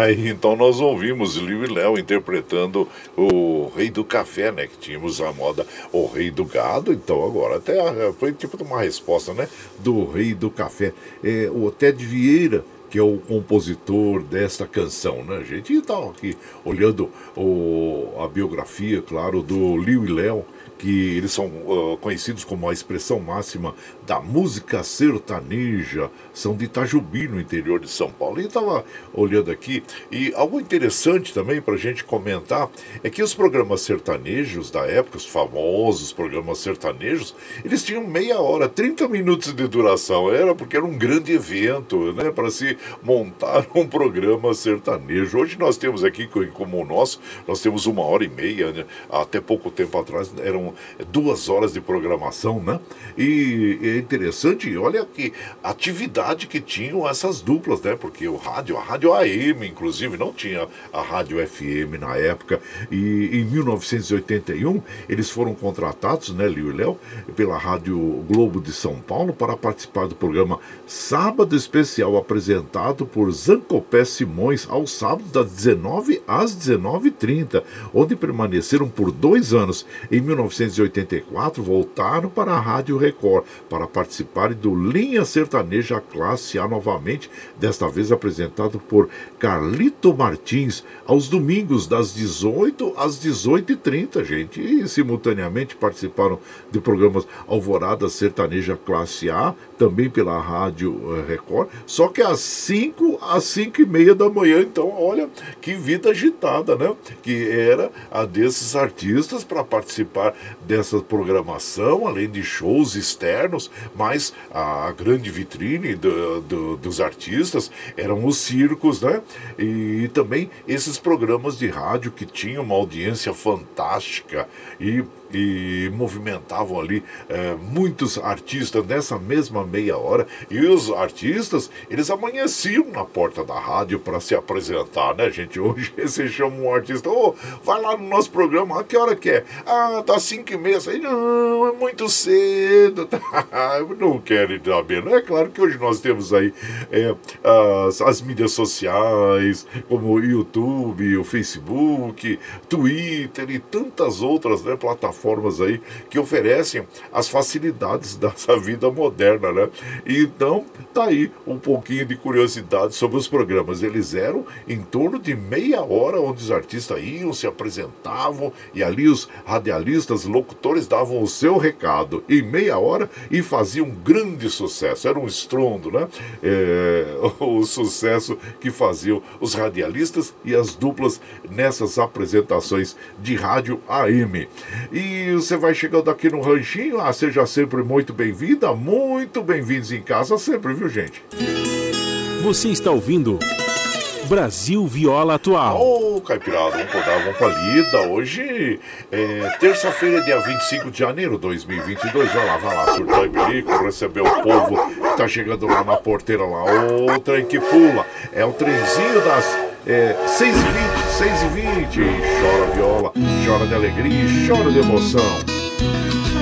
Aí então nós ouvimos Liu e Léo interpretando o Rei do Café, né? Que tínhamos a moda O Rei do Gado, então agora até foi tipo uma resposta, né? Do Rei do Café. É, o Ted Vieira que é o compositor desta canção, né, gente? E tal, aqui olhando o, a biografia, claro, do Liu e Léo, que eles são uh, conhecidos como a expressão máxima da música sertaneja, são de Itajubi, no interior de São Paulo. E estava olhando aqui, e algo interessante também para a gente comentar é que os programas sertanejos da época, os famosos programas sertanejos, eles tinham meia hora, 30 minutos de duração. Era porque era um grande evento, né, para se montar um programa sertanejo. Hoje nós temos aqui, como o nosso, nós temos uma hora e meia, né? até pouco tempo atrás eram duas horas de programação, né? E é interessante, olha que atividade que tinham essas duplas, né? Porque o rádio, a rádio AM, inclusive, não tinha a rádio FM na época. E em 1981 eles foram contratados, né, Liu e Léo, pela Rádio Globo de São Paulo para participar do programa Sábado Especial, apresentado por Zancopé Simões aos sábados das 19 às 19h30, onde permaneceram por dois anos. Em 19 1984 voltaram para a Rádio Record para participarem do Linha Sertaneja Classe A novamente, desta vez apresentado por Carlito Martins, aos domingos das 18 às 18h30, gente. E simultaneamente participaram de programas Alvorada Sertaneja Classe A, também pela Rádio eh, Record, só que às 5 às 5 e meia da manhã. Então, olha que vida agitada, né? Que era a desses artistas para participar dessa programação, além de shows externos, mas a grande vitrine do, do, dos artistas eram os circos, né? E também esses programas de rádio que tinham uma audiência fantástica e e movimentavam ali é, muitos artistas nessa mesma meia hora. E os artistas eles amanheciam na porta da rádio para se apresentar, né, gente? Hoje você chama um artista, ô, oh, vai lá no nosso programa, a que hora que é? Ah, tá cinco e meia, não, é muito cedo, não quero saber, não é claro que hoje nós temos aí é, as, as mídias sociais, como o YouTube, o Facebook, Twitter e tantas outras né, plataformas plataformas aí que oferecem as facilidades dessa vida moderna, né? Então, tá aí um pouquinho de curiosidade sobre os programas. Eles eram em torno de meia hora onde os artistas iam, se apresentavam e ali os radialistas, locutores davam o seu recado em meia hora e faziam um grande sucesso. Era um estrondo, né? É, o sucesso que faziam os radialistas e as duplas nessas apresentações de rádio AM. E e você vai chegando aqui no ranchinho, ah, seja sempre muito bem-vinda, muito bem-vindos em casa sempre, viu gente? Você está ouvindo Brasil Viola Atual. Ô, oh, Caipirada, vamos acordar, vamos pra lida. Hoje é terça-feira, dia 25 de janeiro de 2022. Vai lá, vai lá, surtar e bilico, receber o povo que tá chegando lá na porteira lá. Ô, trem que pula. É o trenzinho das é, 6h20, 6h20, chora viola, chora de alegria, chora de emoção.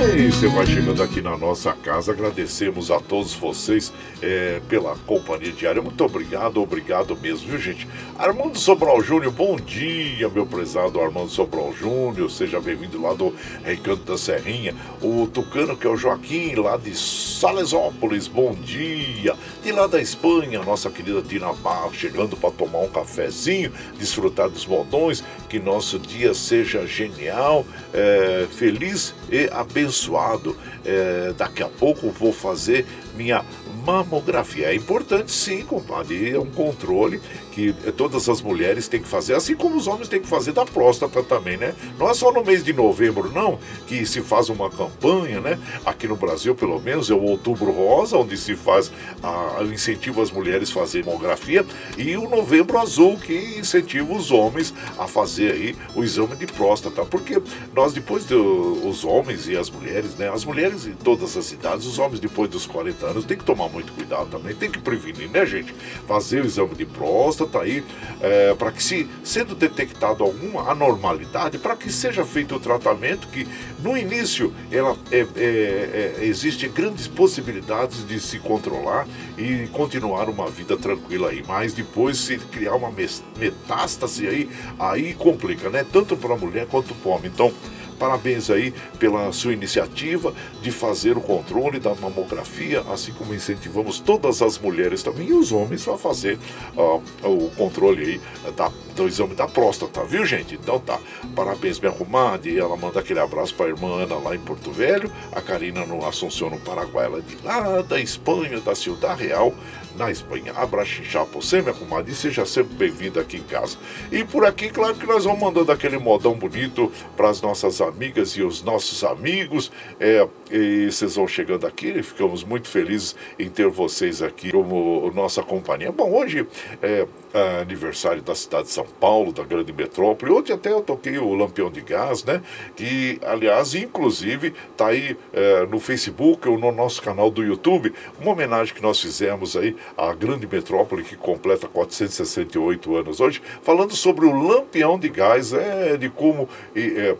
E você vai chegando aqui na nossa casa. Agradecemos a todos vocês é, pela companhia diária. Muito obrigado, obrigado mesmo, viu, gente? Armando Sobral Júnior, bom dia, meu prezado Armando Sobral Júnior. Seja bem-vindo lá do Recanto da Serrinha. O Tucano, que é o Joaquim, lá de Salesópolis, bom dia. De lá da Espanha, nossa querida Tina Barro, chegando para tomar um cafezinho, desfrutar dos modões. Que nosso dia seja genial, é, feliz e abençoado. É, daqui a pouco vou fazer minha mamografia. É importante sim, compadre, é um controle que todas as mulheres têm que fazer, assim como os homens têm que fazer da próstata também, né? Não é só no mês de novembro, não, que se faz uma campanha, né? Aqui no Brasil, pelo menos, é o Outubro Rosa, onde se faz a, incentiva as mulheres a fazer mamografia, e o Novembro Azul, que incentiva os homens a fazer aí o exame de próstata, porque nós depois do, os homens e as mulheres, né? As mulheres em todas as idades, os homens depois dos 40 anos, tem que tomar muito cuidado também, tem que prevenir, né, gente? Fazer o exame de próstata aí é, para que, se sendo detectado alguma anormalidade, para que seja feito o tratamento, que no início ela é, é, é, existe grandes possibilidades de se controlar e continuar uma vida tranquila aí, mas depois se criar uma metástase aí, aí complica, né? Tanto para a mulher quanto para o homem. Então, Parabéns aí pela sua iniciativa de fazer o controle da mamografia, assim como incentivamos todas as mulheres também e os homens a fazer uh, o controle aí da, do exame da próstata, viu gente? Então tá, parabéns minha arrumada e ela manda aquele abraço para a irmã Ana lá em Porto Velho, a Karina no Assunção no Paraguai, ela é de lá da Espanha, da Ciudad Real, na Espanha. Abraço inchado você, minha comadre, seja sempre bem-vindo aqui em casa. E por aqui, claro que nós vamos mandando aquele modão bonito para as nossas amigas e os nossos amigos. É, e vocês vão chegando aqui e ficamos muito felizes em ter vocês aqui como nossa companhia. Bom, hoje é, é aniversário da cidade de São Paulo, da grande metrópole. Ontem até eu toquei o Lampião de Gás, né? Que, aliás, inclusive, tá aí é, no Facebook ou no nosso canal do YouTube, uma homenagem que nós fizemos aí à grande metrópole que completa 468 anos hoje, falando sobre o Lampião de Gás, é, de como. É,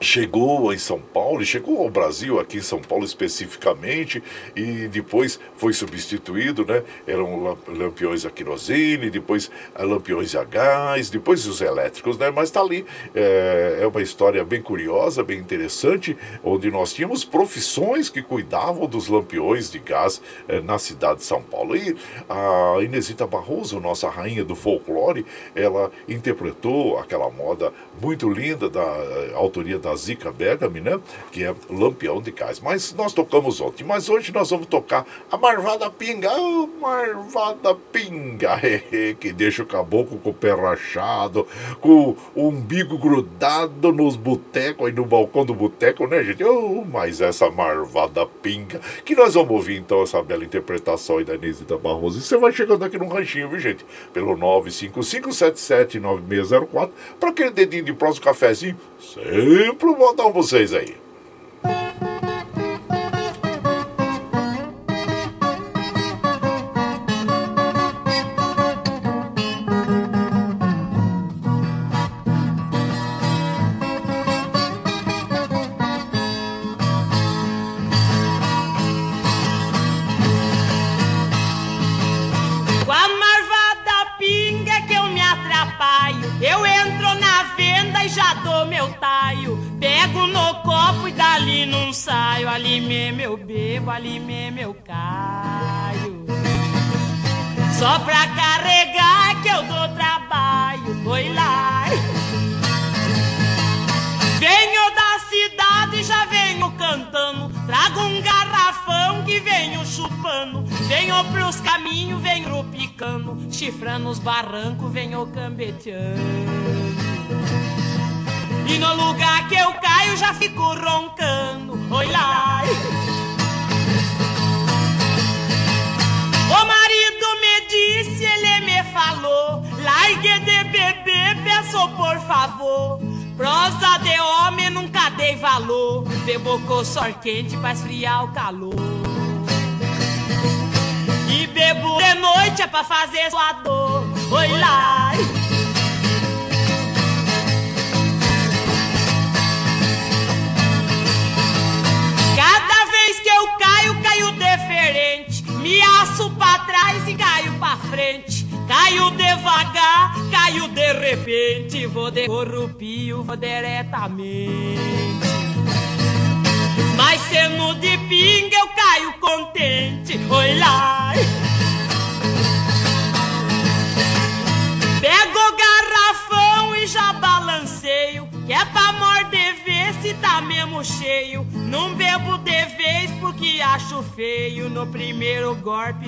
chegou em São Paulo, chegou ao Brasil, aqui em São Paulo especificamente, e depois foi substituído, né? Eram lampiões a querosene, depois lampiões a gás, depois os elétricos, né? Mas está ali, é, é, uma história bem curiosa, bem interessante, onde nós tínhamos profissões que cuidavam dos lampiões de gás é, na cidade de São Paulo. E a Inesita Barroso, nossa rainha do folclore, ela interpretou aquela moda muito linda da eh, autoria da Zica Bergami, né? Que é Lampião de Cais. Mas nós tocamos ontem. Mas hoje nós vamos tocar a Marvada Pinga. Oh, Marvada Pinga. que deixa o caboclo com o pé rachado, com o umbigo grudado nos botecos, aí no balcão do boteco, né, gente? Oh, mas essa Marvada Pinga. Que nós vamos ouvir então essa bela interpretação aí da Inesita Barroso. E você vai chegando aqui no ranchinho, viu, gente? Pelo 955779604 para aquele dedinho de próximo cafezinho. Sempre pro botão vocês aí.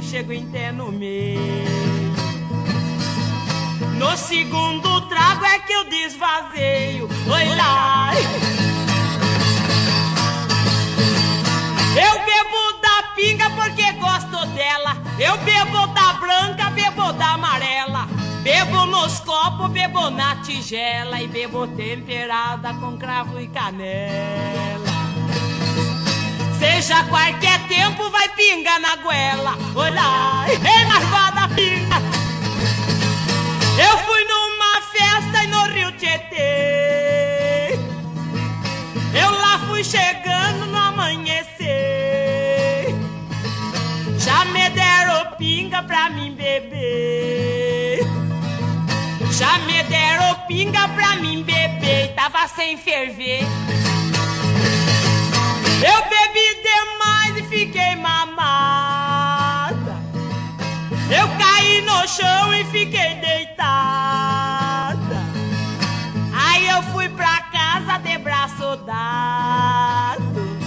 Chego até no meio. No segundo trago é que eu desvazeio. Oi lá. Eu bebo da pinga porque gosto dela. Eu bebo da branca, bebo da amarela. Bebo nos copos, bebo na tigela e bebo temperada com cravo e canela. Seja qualquer tempo, vai pinga na goela. Olha, ei, marvada pinga. Eu fui numa festa no Rio Tietê. Eu lá fui chegando no amanhecer. Já me deram pinga pra mim beber. Já me deram pinga pra mim beber. Tava sem ferver. Eu fiquei mamada. Eu caí no chão e fiquei deitada. Aí eu fui pra casa de braço dado.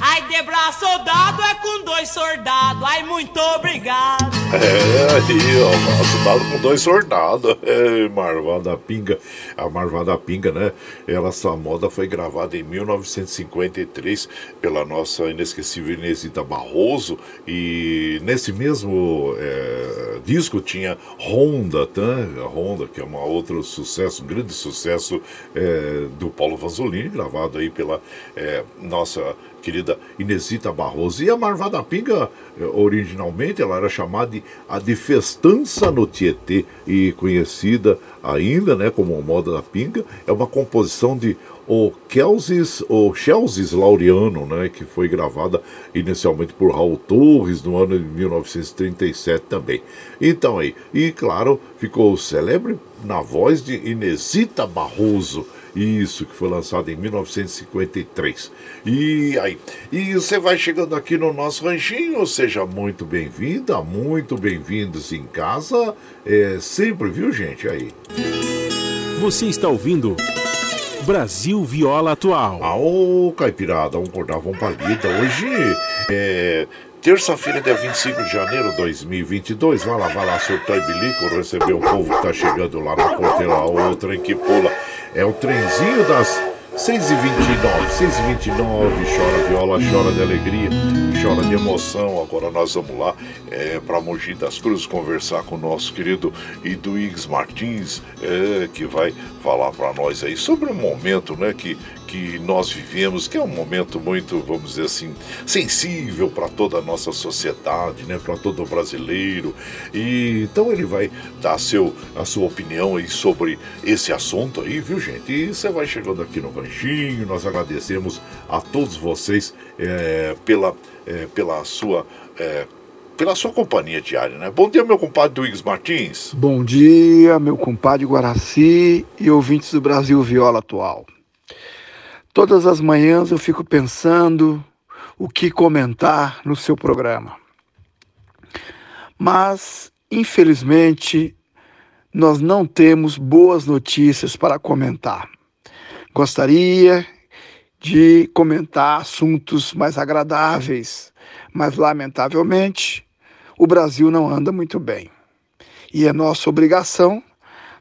Ai, de braço dado é com dois soldados. Ai, muito obrigado. É, aí, ó, dado com dois soldados. É, Marvada Pinga. A Marvada Pinga, né? Ela, essa moda foi gravada em 1953 pela nossa inesquecível Inesita Barroso. E nesse mesmo é, disco tinha Honda, tá? Honda, que é um outro sucesso, um grande sucesso é, do Paulo Vanzolini, gravado aí pela é, nossa querida Inesita Barroso. E a Marvada Pinga, eh, originalmente, ela era chamada de a de Festança no Tietê e conhecida ainda né, como Moda da Pinga. É uma composição de o Kelsis, o Chelsis Laureano, né, que foi gravada inicialmente por Raul Torres no ano de 1937 também. Então aí, e claro, ficou célebre na voz de Inesita Barroso. Isso, que foi lançado em 1953. E aí, e você vai chegando aqui no nosso ranchinho, seja muito bem-vinda, muito bem-vindos em casa, é, sempre, viu, gente? Aí. Você está ouvindo Brasil Viola Atual. Aô, Caipirada, um cordava um palida. Hoje é terça-feira, dia 25 de janeiro de 2022. Vai lá, vai lá, surtar e bilico, receber o povo que tá chegando lá na porteira, o trem que pula. É o trenzinho das 6h29, 6h29, chora viola, chora de alegria, chora de emoção. Agora nós vamos lá é, para Mogi das Cruzes conversar com o nosso querido Iduígues Martins, é, que vai falar para nós aí sobre um momento né, que, que nós vivemos, que é um momento muito, vamos dizer assim, sensível para toda a nossa sociedade, né, para todo brasileiro. E então ele vai dar seu, a sua opinião aí sobre esse assunto aí, viu, gente? E você vai chegando aqui no ranchinho, nós agradecemos a todos vocês é, pela, é, pela sua é, pela sua companhia diária, né? Bom dia, meu compadre Duígues Martins. Bom dia, meu compadre Guaraci e ouvintes do Brasil Viola Atual. Todas as manhãs eu fico pensando o que comentar no seu programa. Mas, infelizmente, nós não temos boas notícias para comentar. Gostaria de comentar assuntos mais agradáveis, mas lamentavelmente o Brasil não anda muito bem. E é nossa obrigação,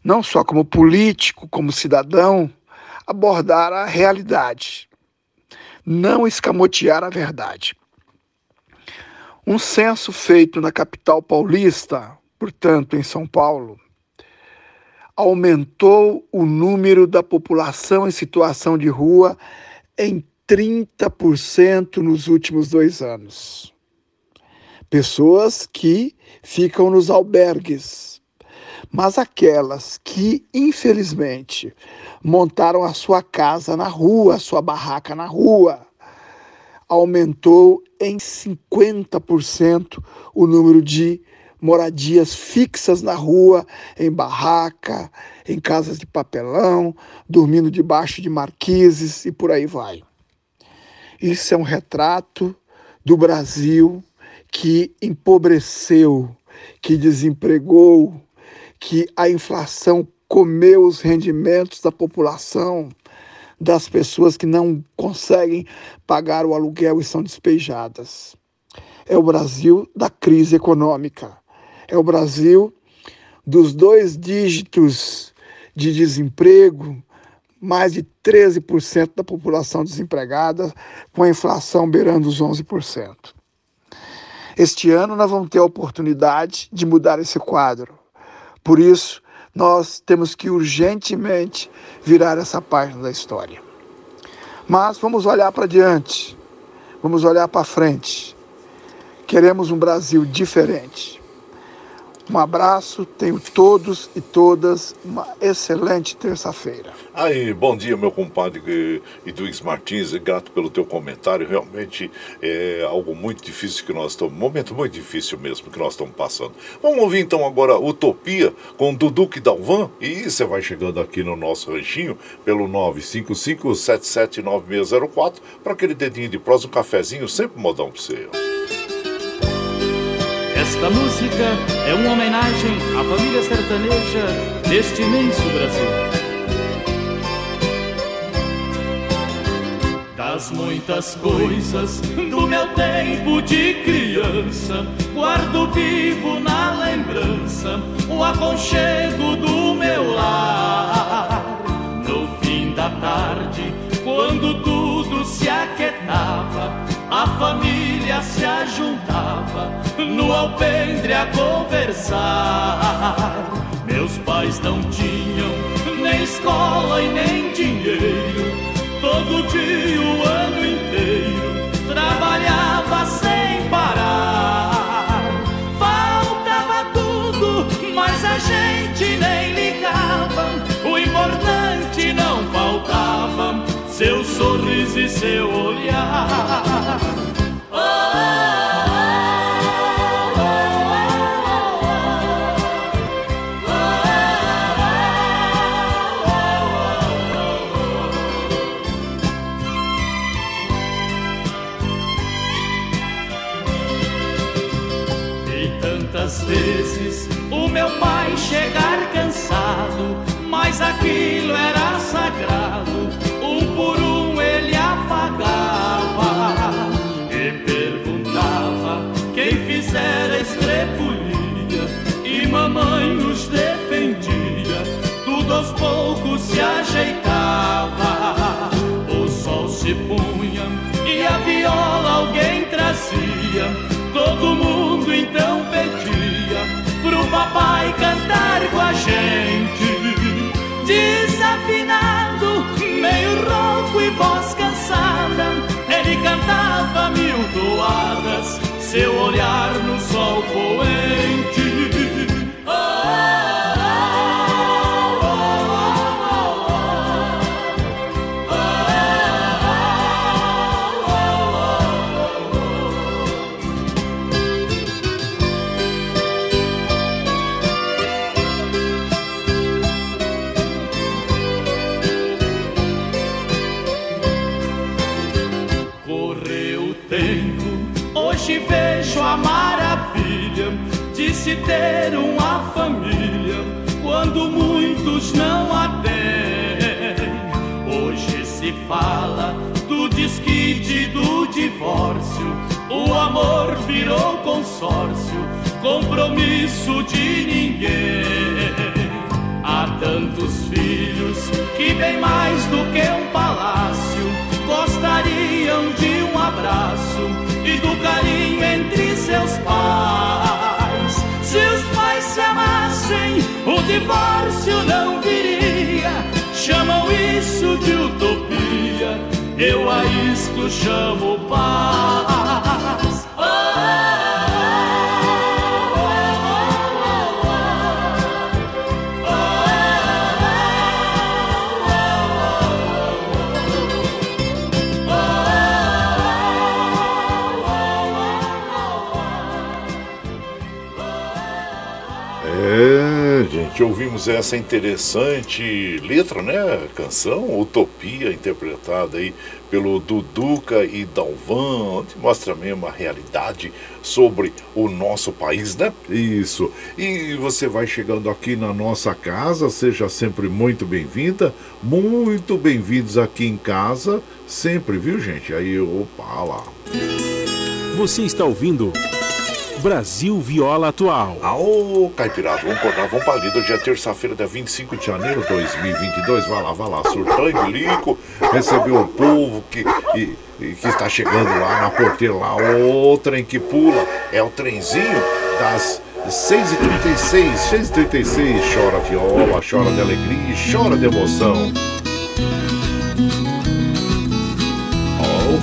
não só como político, como cidadão, abordar a realidade, não escamotear a verdade. Um censo feito na capital paulista, portanto em São Paulo, aumentou o número da população em situação de rua em 30% nos últimos dois anos. Pessoas que ficam nos albergues, mas aquelas que, infelizmente, montaram a sua casa na rua, a sua barraca na rua, aumentou em 50% o número de moradias fixas na rua, em barraca, em casas de papelão, dormindo debaixo de marquises e por aí vai. Isso é um retrato do Brasil que empobreceu, que desempregou, que a inflação comeu os rendimentos da população, das pessoas que não conseguem pagar o aluguel e são despejadas. É o Brasil da crise econômica. É o Brasil dos dois dígitos de desemprego, mais de 13% da população desempregada, com a inflação beirando os 11%. Este ano nós vamos ter a oportunidade de mudar esse quadro. Por isso, nós temos que urgentemente virar essa página da história. Mas vamos olhar para diante, vamos olhar para frente. Queremos um Brasil diferente. Um abraço, tenho todos e todas uma excelente terça-feira. Aí, bom dia, meu compadre Eduís Martins, grato pelo teu comentário. Realmente é algo muito difícil que nós estamos, um momento muito difícil mesmo que nós estamos passando. Vamos ouvir então agora Utopia com Duduque Dalvan e você vai chegando aqui no nosso ranchinho pelo 955-779604 para aquele dedinho de prosa, um cafezinho, sempre modão para você. Esta música é uma homenagem à família sertaneja deste imenso Brasil. Das muitas coisas do meu tempo de criança, guardo vivo na lembrança o aconchego do meu lar. No fim da tarde, quando tudo se aquietava, a família se ajuntava no alpendre a conversar. Meus pais não tinham nem escola e nem dinheiro, todo dia o ano inteiro trabalhava sem parar. Faltava tudo, mas a gente nem ligava, o importante não faltava seu sorriso e seu olhar vezes o meu pai chegar cansado, mas aqui aos poucos se ajeitava. O sol se punha e a viola alguém trazia. Todo mundo então pedia pro papai cantar com a gente. Desafinado, meio rouco e voz cansada, ele cantava mil toadas, seu olhar no sol poente. Divórcio, o amor virou consórcio, compromisso de ninguém. Há tantos filhos que bem mais do que um palácio gostariam de um abraço e do carinho entre seus pais. Se os pais se amassem, o divórcio não viria. Chamam isso de utopia, eu a isto chamo paz. Ouvimos essa interessante letra, né? Canção, Utopia, interpretada aí pelo Duduca e Dalvan, onde mostra mesmo a realidade sobre o nosso país, né? Isso. E você vai chegando aqui na nossa casa, seja sempre muito bem-vinda, muito bem-vindos aqui em casa, sempre, viu, gente? Aí, opa, lá. Você está ouvindo Brasil Viola Atual. Aô, Caipirado, vamos acordar, vamos pra lida. Hoje é terça-feira, dia 25 de janeiro de 2022. Vai lá, vai lá, surtando lico. Recebeu o povo que, e- e que está chegando lá na porteira lá. O trem que pula é o trenzinho das 6h36. 6h36, chora viola, chora de alegria, chora de emoção.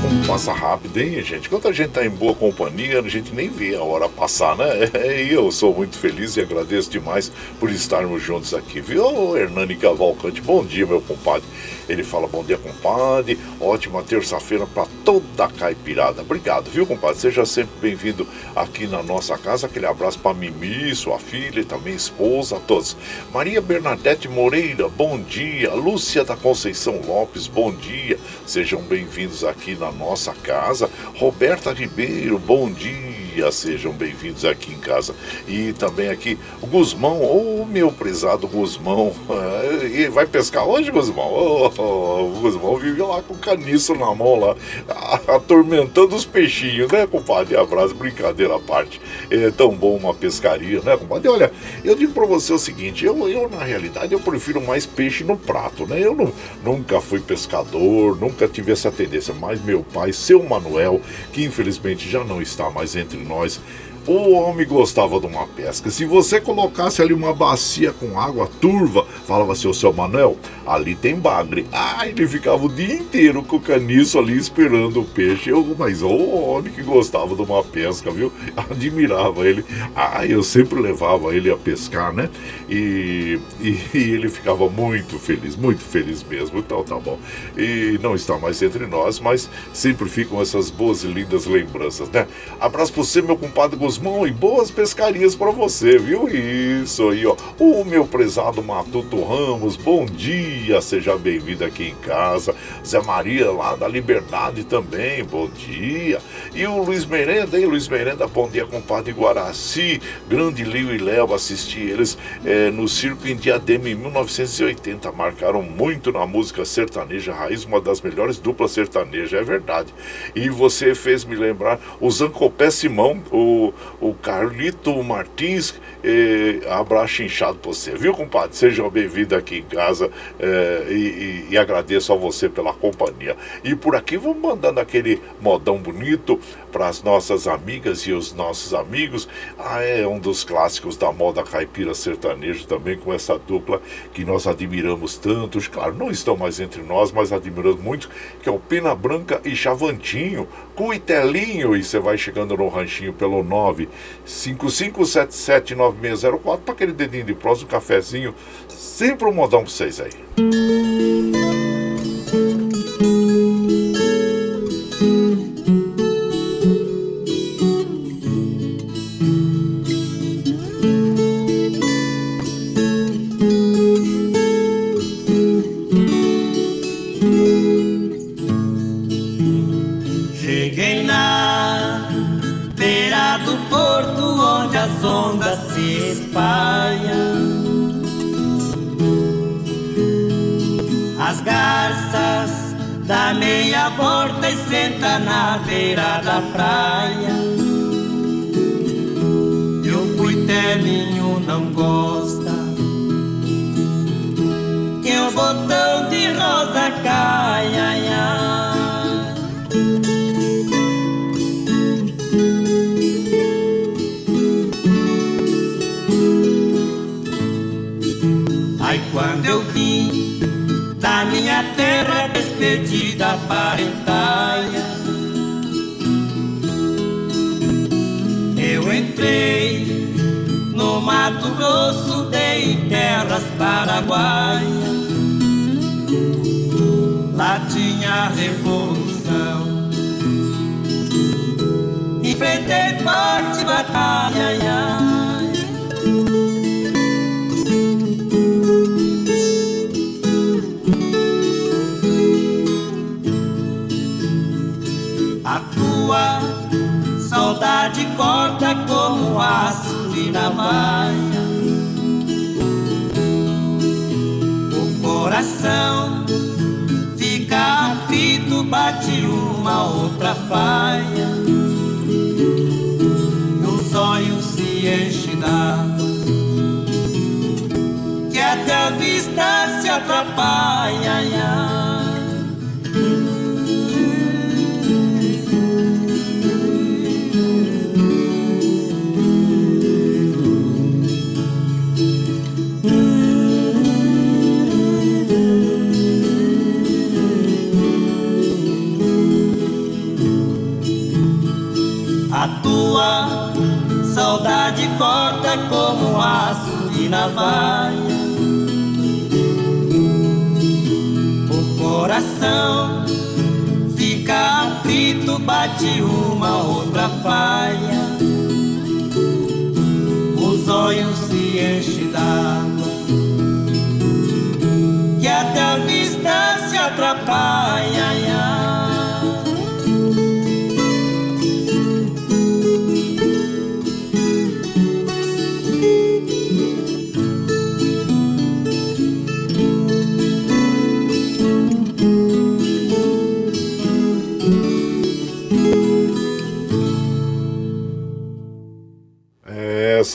Como passa rápido, hein, gente? Quando a gente tá em boa companhia, a gente nem vê a hora passar, né? E eu sou muito feliz e agradeço demais por estarmos juntos aqui, viu? Hernani Cavalcante, bom dia, meu compadre. Ele fala, bom dia, compadre. Ótima terça-feira para toda a caipirada. Obrigado, viu, compadre? Seja sempre bem-vindo aqui na nossa casa. Aquele abraço para Mimi, sua filha e também esposa, a todos. Maria Bernadette Moreira, bom dia. Lúcia da Conceição Lopes, bom dia. Sejam bem-vindos aqui na nossa casa. Roberta Ribeiro, bom dia. Sejam bem-vindos aqui em casa. E também aqui o Guzmão, ô meu prezado Guzmão. E vai pescar hoje, Guzmão? Ô, o Guzmão vive lá com o caniço na mão lá, atormentando os peixinhos, né, compadre? Abraço, brincadeira à parte. É tão bom uma pescaria, né, compadre? Olha, eu digo pra você o seguinte, eu, eu na realidade eu prefiro mais peixe no prato, né? Eu não, nunca fui pescador, nunca tive essa tendência, mas meu pai, seu Manuel, que infelizmente já não está mais entre nós, o homem gostava de uma pesca. Se você colocasse ali uma bacia com água turva, falava assim, ô seu Manuel, ali tem bagre. Ah, ele ficava o dia inteiro com o caniço ali esperando o peixe. Eu, mas o homem que gostava de uma pesca, viu? Admirava ele. Ah, eu sempre levava ele a pescar, né? E, e, e ele ficava muito feliz, muito feliz mesmo. Então tá bom. E não está mais entre nós, mas sempre ficam essas boas e lindas lembranças, né? Abraço pra você, meu compadre Guzmão. Frutos mão e boas pescarias para você, viu? Isso aí, ó. O meu prezado Matuto Ramos, bom dia, seja bem-vindo aqui em casa. Zé Maria lá da Liberdade também, bom dia. E o Luiz Merenda, hein? Luiz Merenda, bom dia, compadre Guaraci. Grande Lio e Léo, assisti eles é, no circo em Diadema em 1980. Marcaram muito na música sertaneja raiz, uma das melhores duplas sertanejas, é verdade. E você fez me lembrar o Zancopé Simão, o, o Carlito Martins, eh, abraço inchado pra você, viu, compadre? Seja bem-vindo aqui em casa eh, e, e, agradeço a você pela companhia. E por aqui vamos mandando aquele modão bonito para as nossas amigas e os nossos amigos. Ah, é um dos clássicos da moda caipira sertanejo também, com essa dupla que nós admiramos tanto. Claro, não estão mais entre nós, mas admiramos muito, que é o Pena Branca e Chavantinho, Cuitelinho, e você vai chegando no ranchinho pelo 955779604 para aquele dedinho de prós, um cafezinho, sempre um modão para vocês aí. Beira da praia. E o cuitelinho não gosta que o botão de rosa caia. Ai, ai. Aí quando eu vim da minha terra despedida parentaia. Eu entrei no Mato Grosso, dei terras paraguaias. Lá tinha revolução. Enfrentei forte batalha. Saudade corta como aço de navalha. O coração fica aflito, bate uma outra falha. E os olhos se enchem d'água, que até a vista se atrapalha. Corta como aço de navalha. O coração fica aflito, bate uma outra falha. Os olhos se enchem d'água, que até a vista se atrapalha.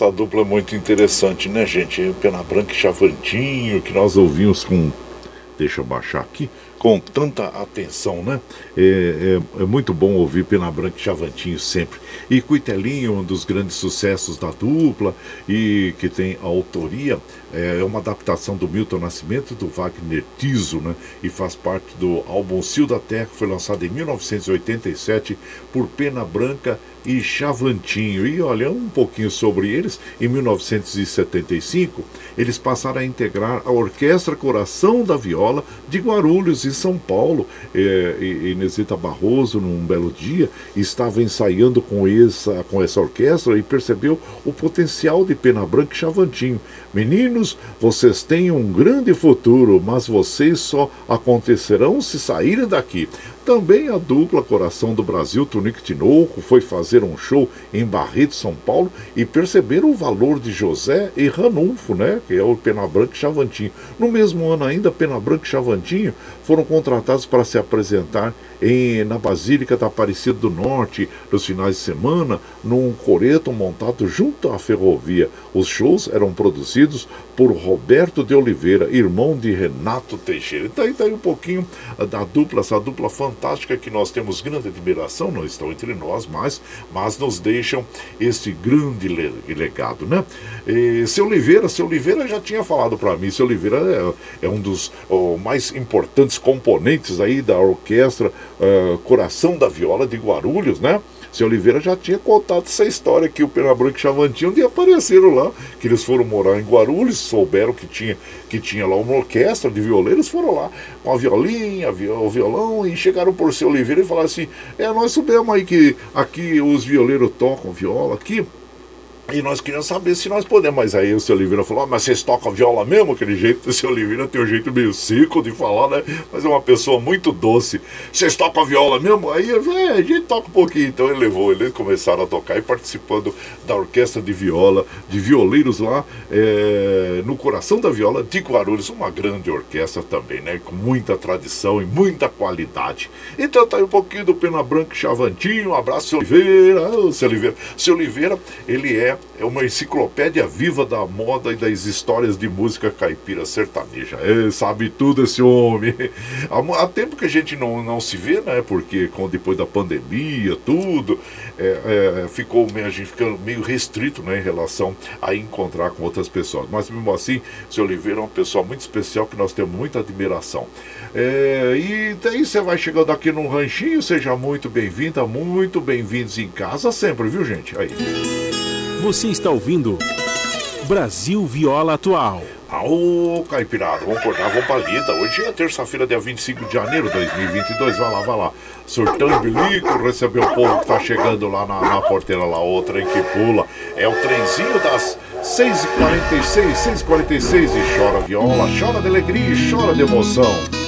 Essa dupla é muito interessante, né, gente? Pena Branca e Chavantinho, que nós ouvimos com. Deixa eu baixar aqui com tanta atenção, né? É, é, é, muito bom ouvir Pena Branca e Chavantinho sempre. E Cuitelinho, um dos grandes sucessos da dupla e que tem a autoria, é, é uma adaptação do Milton Nascimento do Wagner Tiso, né? E faz parte do álbum Cio da Terra, que foi lançado em 1987 por Pena Branca e Chavantinho. E olha, um pouquinho sobre eles, em 1975, eles passaram a integrar a Orquestra Coração da Viola de Guarulhos em São Paulo, é, Inesita Barroso, num belo dia, estava ensaiando com essa, com essa orquestra e percebeu o potencial de Pena Branca e Chavantinho. Meninos, vocês têm um grande futuro, mas vocês só acontecerão se saírem daqui. Também a dupla Coração do Brasil, Tunique Tinoco, foi fazer um show em Barreto, São Paulo, e perceberam o valor de José e Ranulfo, né? Que é o Pena Branca e Chavantinho. No mesmo ano ainda, Pena Branca e Chavantinho foram contratados para se apresentar em, na Basílica da Aparecida do Norte, nos finais de semana, num coreto montado junto à ferrovia. Os shows eram produzidos por Roberto de Oliveira, irmão de Renato Teixeira. Então está aí um pouquinho da dupla, essa dupla fantástica que nós temos grande admiração, não estão entre nós mais, mas nos deixam este grande legado, né? E, seu Oliveira, seu Oliveira já tinha falado para mim, seu Oliveira é, é um dos oh, mais importantes componentes aí da orquestra uh, Coração da Viola de Guarulhos, né? Seu Oliveira já tinha contado essa história que o Branca e Chavantinho um apareceram lá, que eles foram morar em Guarulhos, souberam que tinha, que tinha lá uma orquestra de violeiros, foram lá com a violinha, o violão, e chegaram por seu Oliveira e falaram assim, é, nós soubemos aí que aqui os violeiros tocam viola aqui, e nós queríamos saber se nós podemos. Mas aí o seu Oliveira falou: ah, Mas vocês tocam viola mesmo? Aquele jeito. O seu Oliveira tem um jeito meio seco de falar, né? Mas é uma pessoa muito doce. Vocês tocam viola mesmo? Aí é, a gente toca um pouquinho. Então ele levou, eles começaram a tocar e participando da orquestra de viola, de violeiros lá é, no coração da viola de Guarulhos. Uma grande orquestra também, né? Com muita tradição e muita qualidade. Então tá aí um pouquinho do Pena Branca Chavantinho. Um abraço, seu Oliveira. Oh, seu Oliveira. Seu Oliveira, ele é é uma enciclopédia viva da moda e das histórias de música caipira sertaneja. É, sabe tudo esse homem. Há, há, tempo que a gente não, não se vê, né? Porque com, depois da pandemia, tudo, é, é, ficou a gente ficando meio restrito né, em relação a encontrar com outras pessoas. Mas mesmo assim, seu Oliveira é uma pessoa muito especial que nós temos muita admiração. É, e daí você vai chegando aqui num ranchinho, seja muito bem-vinda, muito bem-vindos em casa sempre, viu gente? Aí. Você está ouvindo Brasil Viola Atual. Ô, Caipirada, vamos acordar, vamos pra lida. Hoje é terça-feira, dia 25 de janeiro de 2022. Vai lá, vai lá. Surtando bilico, recebeu o povo que tá chegando lá na, na porteira lá, outra em que pula. É o trenzinho das 6h46, 6h46 e chora viola, chora de alegria e chora de emoção.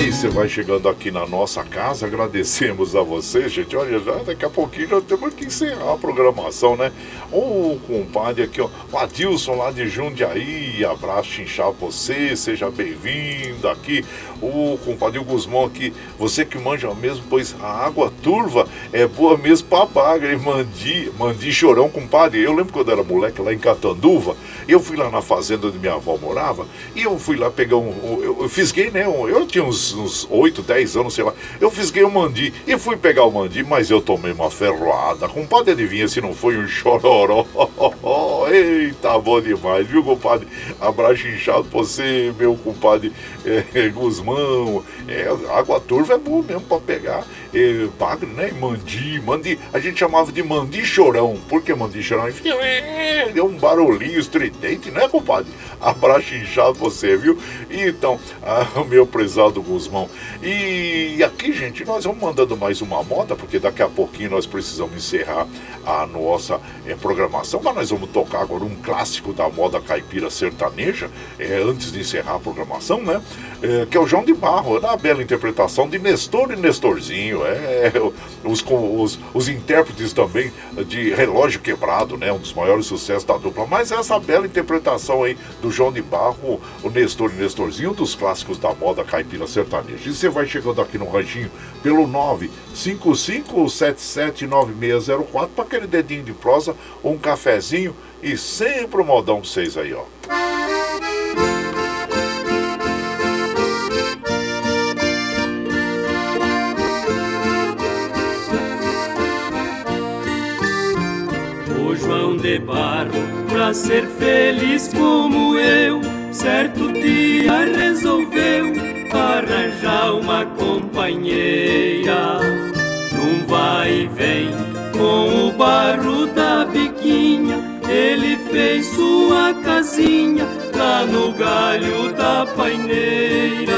Aí você vai chegando aqui na nossa casa, agradecemos a você, gente. Olha, já daqui a pouquinho já temos que encerrar a programação, né? Ô, compadre aqui, ó, Adilson lá de Jundiaí, abraço inchar você, seja bem-vindo aqui. O compadre Guzmão aqui, você que manja mesmo, pois a água turva é boa mesmo pra bagre, mandi, mandi chorão, compadre. Eu lembro quando eu era moleque lá em Catanduva, eu fui lá na fazenda onde minha avó morava, e eu fui lá pegar um, eu, eu fisguei, né? Eu tinha uns, uns 8, 10 anos, sei lá. Eu fisguei um mandi e fui pegar o mandi, mas eu tomei uma ferroada. Compadre, adivinha se não foi um chororó. Eita, bom demais, viu, compadre? Abraço inchado pra você, meu compadre é, Guzmão. É, água turva é boa mesmo pra pegar. É, bagre, né? Mandi, mandi. A gente chamava de mandi chorão. Por que mandi chorão? É, deu um barulhinho estridente, né, compadre? Abraço inchado você, viu? Então, ah, meu prezado Guzmão. E aqui, gente, nós vamos mandando mais uma moda, porque daqui a pouquinho nós precisamos encerrar a nossa é, programação, mas nós vamos tocar agora um clássico da moda caipira sertaneja, é, antes de encerrar a programação, né? É, que é o João de Barro, é uma bela interpretação de Nestor e Nestorzinho, é, os, os, os intérpretes também de Relógio Quebrado, né? Um dos maiores sucessos da dupla, mas essa bela interpretação aí do João de Barro, o Nestor e Nestorzinho, dos clássicos da moda caipira sertaneja. E você vai chegando aqui no ranchinho pelo 955779604 para aquele dedinho de prosa, um cafezinho e sempre um modão pra vocês aí, ó. De Barro, pra ser feliz como eu, certo dia resolveu arranjar uma companheira. Num vai e vem com o barro da biquinha, ele fez sua casinha lá no galho da paineira.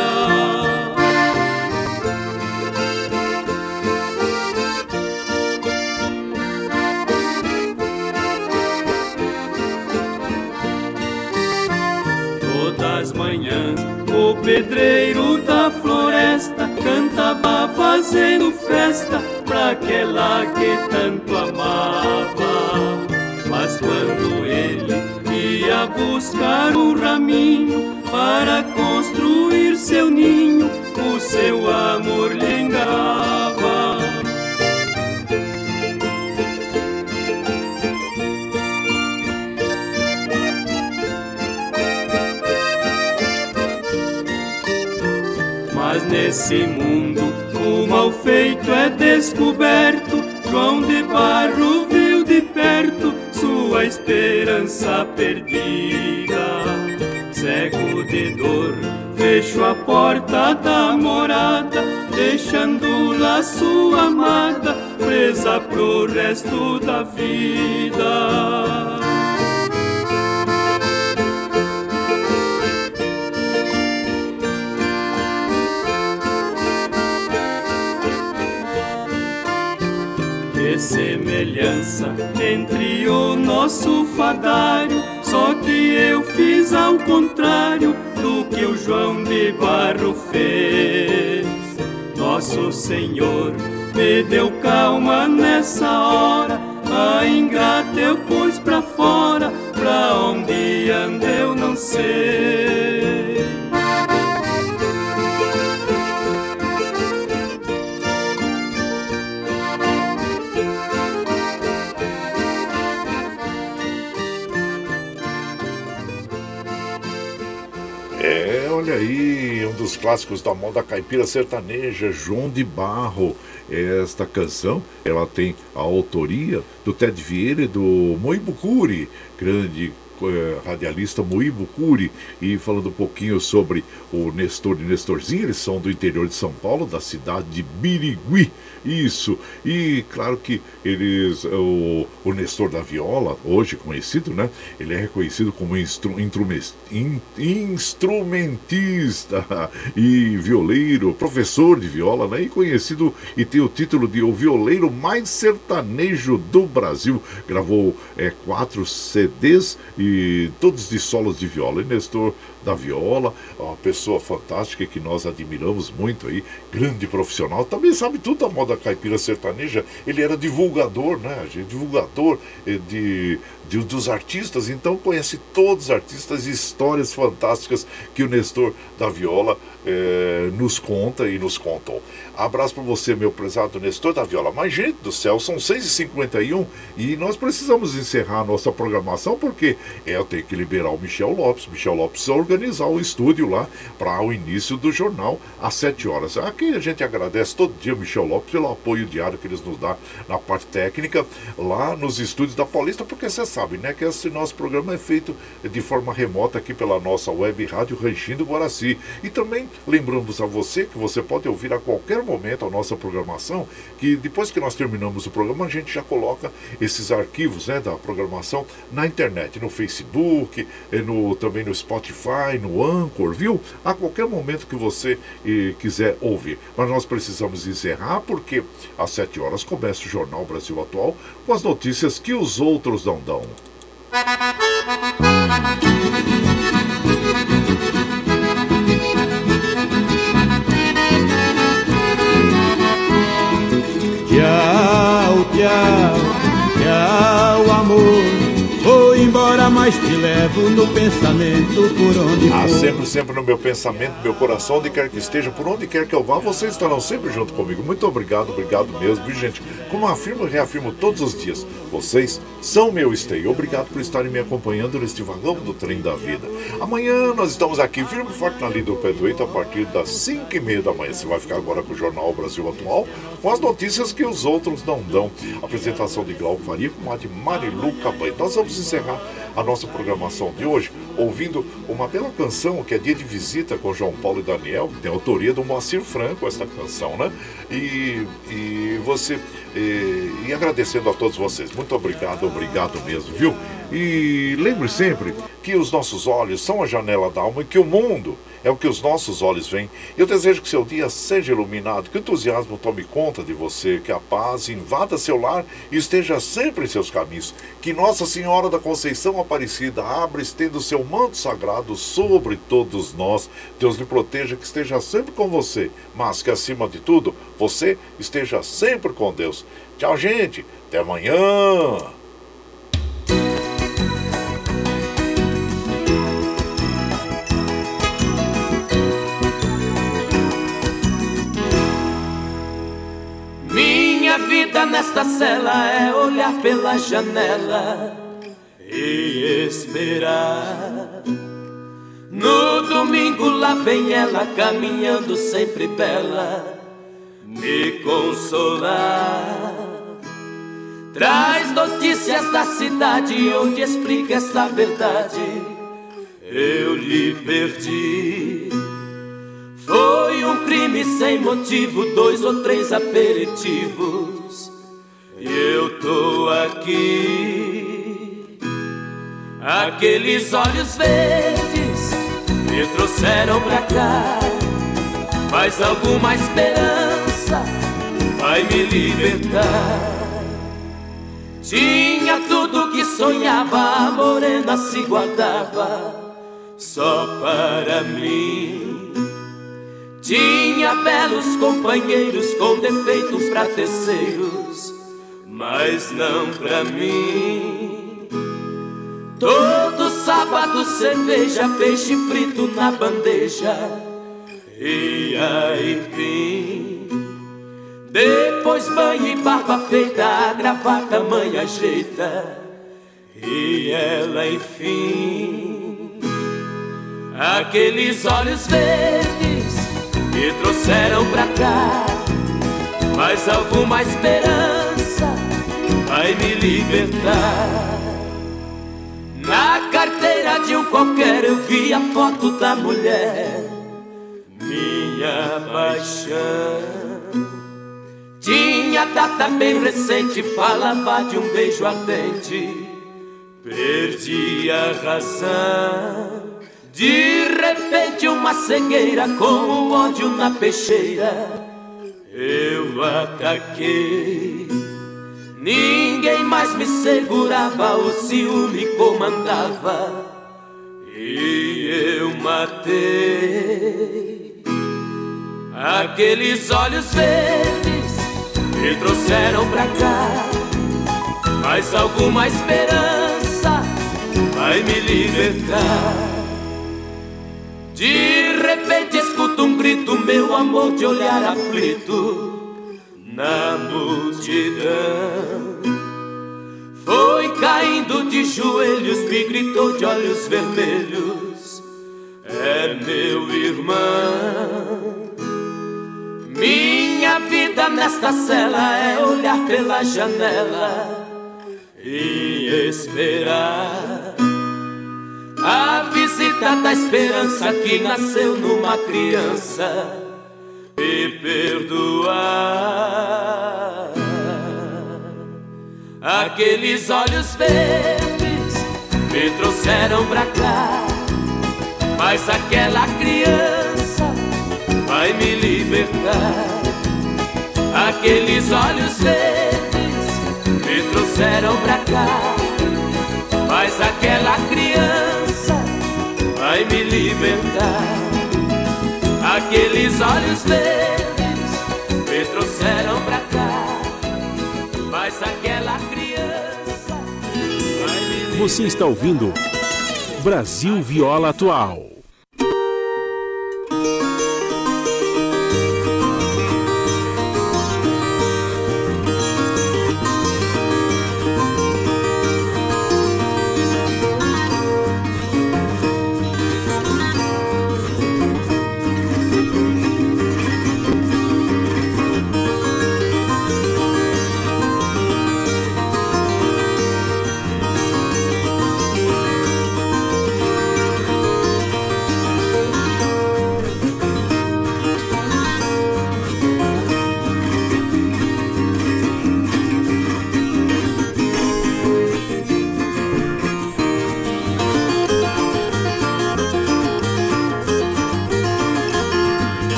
O pedreiro da floresta cantava fazendo festa pra aquela que tanto amava. Mas quando ele ia buscar um raminho para construir seu ninho, o seu amor lhe enganava. Nesse mundo o mal feito é descoberto. João de Barro viu de perto sua esperança perdida. Cego de dor, fechou a porta da morada, deixando lá sua amada presa pro resto da vida. Semelhança entre o nosso fadário, só que eu fiz ao contrário do que o João de Barro fez. Nosso Senhor me deu calma nessa hora, a ingrata eu pus pra fora, pra onde anda eu não sei. Clássicos da moda caipira sertaneja, João de Barro. Esta canção, ela tem a autoria do Ted Vieira e do Moibucuri, grande eh, radialista Moibo Curi e falando um pouquinho sobre o Nestor e Nestorzinho, eles são do interior de São Paulo, da cidade de Birigui. Isso, e claro que eles, o, o Nestor da Viola, hoje conhecido, né? Ele é reconhecido como instru, in- instrumentista e violeiro, professor de viola, né? E conhecido e tem o título de o violeiro mais sertanejo do Brasil. Gravou é, quatro CDs e todos de solos de viola. E Nestor da Viola, uma pessoa fantástica que nós admiramos muito aí, grande profissional, também sabe tudo da moda caipira sertaneja. Ele era divulgador, né? gente? Divulgador eh, de, de- dos artistas, então conhece todos os artistas e histórias fantásticas que o Nestor da Viola eh, nos conta e nos contou. Abraço para você, meu prezado Nestor da Viola. Mas, gente do céu, são 6h51 e nós precisamos encerrar a nossa programação porque eu tenho que liberar o Michel Lopes. Michel Lopes organizar o estúdio lá para o início do jornal às 7 horas. Aqui a gente agradece todo dia Michel Lopes pelo apoio diário que eles nos dão na parte técnica lá nos estúdios da Paulista, porque você sabe, né, que esse nosso programa é feito de forma remota aqui pela nossa web rádio Ranchinho do Guaraci. E também lembramos a você que você pode ouvir a qualquer momento a nossa programação, que depois que nós terminamos o programa, a gente já coloca esses arquivos né, da programação na internet, no Facebook, eh, no, também no Spotify, no Anchor, viu? A qualquer momento que você eh, quiser ouvir. Mas nós precisamos encerrar porque às 7 horas começa o Jornal Brasil Atual com as notícias que os outros não dão. Tchau, tchau, amor. Vou embora, mas te levo no pensamento por onde Ah, for. sempre, sempre no meu pensamento, meu coração, onde quer que esteja, por onde quer que eu vá, vocês estarão sempre junto comigo. Muito obrigado, obrigado mesmo, viu, gente? Como afirmo e reafirmo todos os dias, vocês são meu esteio. Obrigado por estarem me acompanhando neste vagão do trem da vida. Amanhã nós estamos aqui, firme e forte na linha do Eito, a partir das 5 e meia da manhã. Você vai ficar agora com o Jornal Brasil Atual, com as notícias que os outros não dão. Apresentação de Glauco Faria com a de Marilu Cabanha. Nós vamos encerrar a nossa nossa programação de hoje, ouvindo uma bela canção que é dia de visita com João Paulo e Daniel, que tem autoria do Moacir Franco, essa canção, né? E, e você. E, e agradecendo a todos vocês. Muito obrigado, obrigado mesmo, viu? E lembre sempre que os nossos olhos são a janela da alma e que o mundo é o que os nossos olhos veem. Eu desejo que seu dia seja iluminado, que o entusiasmo tome conta de você, que a paz invada seu lar e esteja sempre em seus caminhos. Que Nossa Senhora da Conceição Aparecida abra estenda o seu manto sagrado sobre todos nós. Deus lhe proteja, que esteja sempre com você, mas que acima de tudo, você esteja sempre com Deus. Tchau, gente. Até amanhã. Vida nesta cela é olhar pela janela e esperar. No domingo lá vem ela caminhando sempre bela, me consolar. Traz notícias da cidade onde explica essa verdade. Eu lhe perdi. Foi um crime sem motivo, dois ou três aperitivos. Eu tô aqui. Aqueles olhos verdes me trouxeram pra cá. Mas alguma esperança vai me libertar. Tinha tudo que sonhava, a morena se guardava só para mim. Tinha belos companheiros com defeitos pra terceiros, mas não pra mim. Todo sábado cerveja, peixe frito na bandeja e aipim. Depois banho e barba feita, a gravata mãe ajeita e ela enfim. Aqueles olhos verdes me trouxeram pra cá. Mas alguma esperança vai me libertar. Na carteira de um qualquer eu vi a foto da mulher, minha paixão. Tinha data bem recente, falava de um beijo ardente. Perdi a razão. De repente uma cegueira com o ódio na peixeira Eu ataquei Ninguém mais me segurava, o ciúme comandava. E eu matei. Aqueles olhos verdes me trouxeram pra cá. Mas alguma esperança vai me libertar? De repente escuto um grito, meu amor, de olhar aflito na multidão. Foi caindo de joelhos, me gritou de olhos vermelhos: É meu irmão. Minha vida nesta cela é olhar pela janela e esperar a visita da esperança que nasceu numa criança me perdoar. Aqueles olhos verdes me trouxeram pra cá, mas aquela criança vai me libertar. Aqueles olhos verdes me trouxeram pra cá, mas aquela criança vai me libertar. Aqueles olhos verdes me trouxeram pra cá, mas aquela criança. Você está ouvindo Brasil Viola Atual.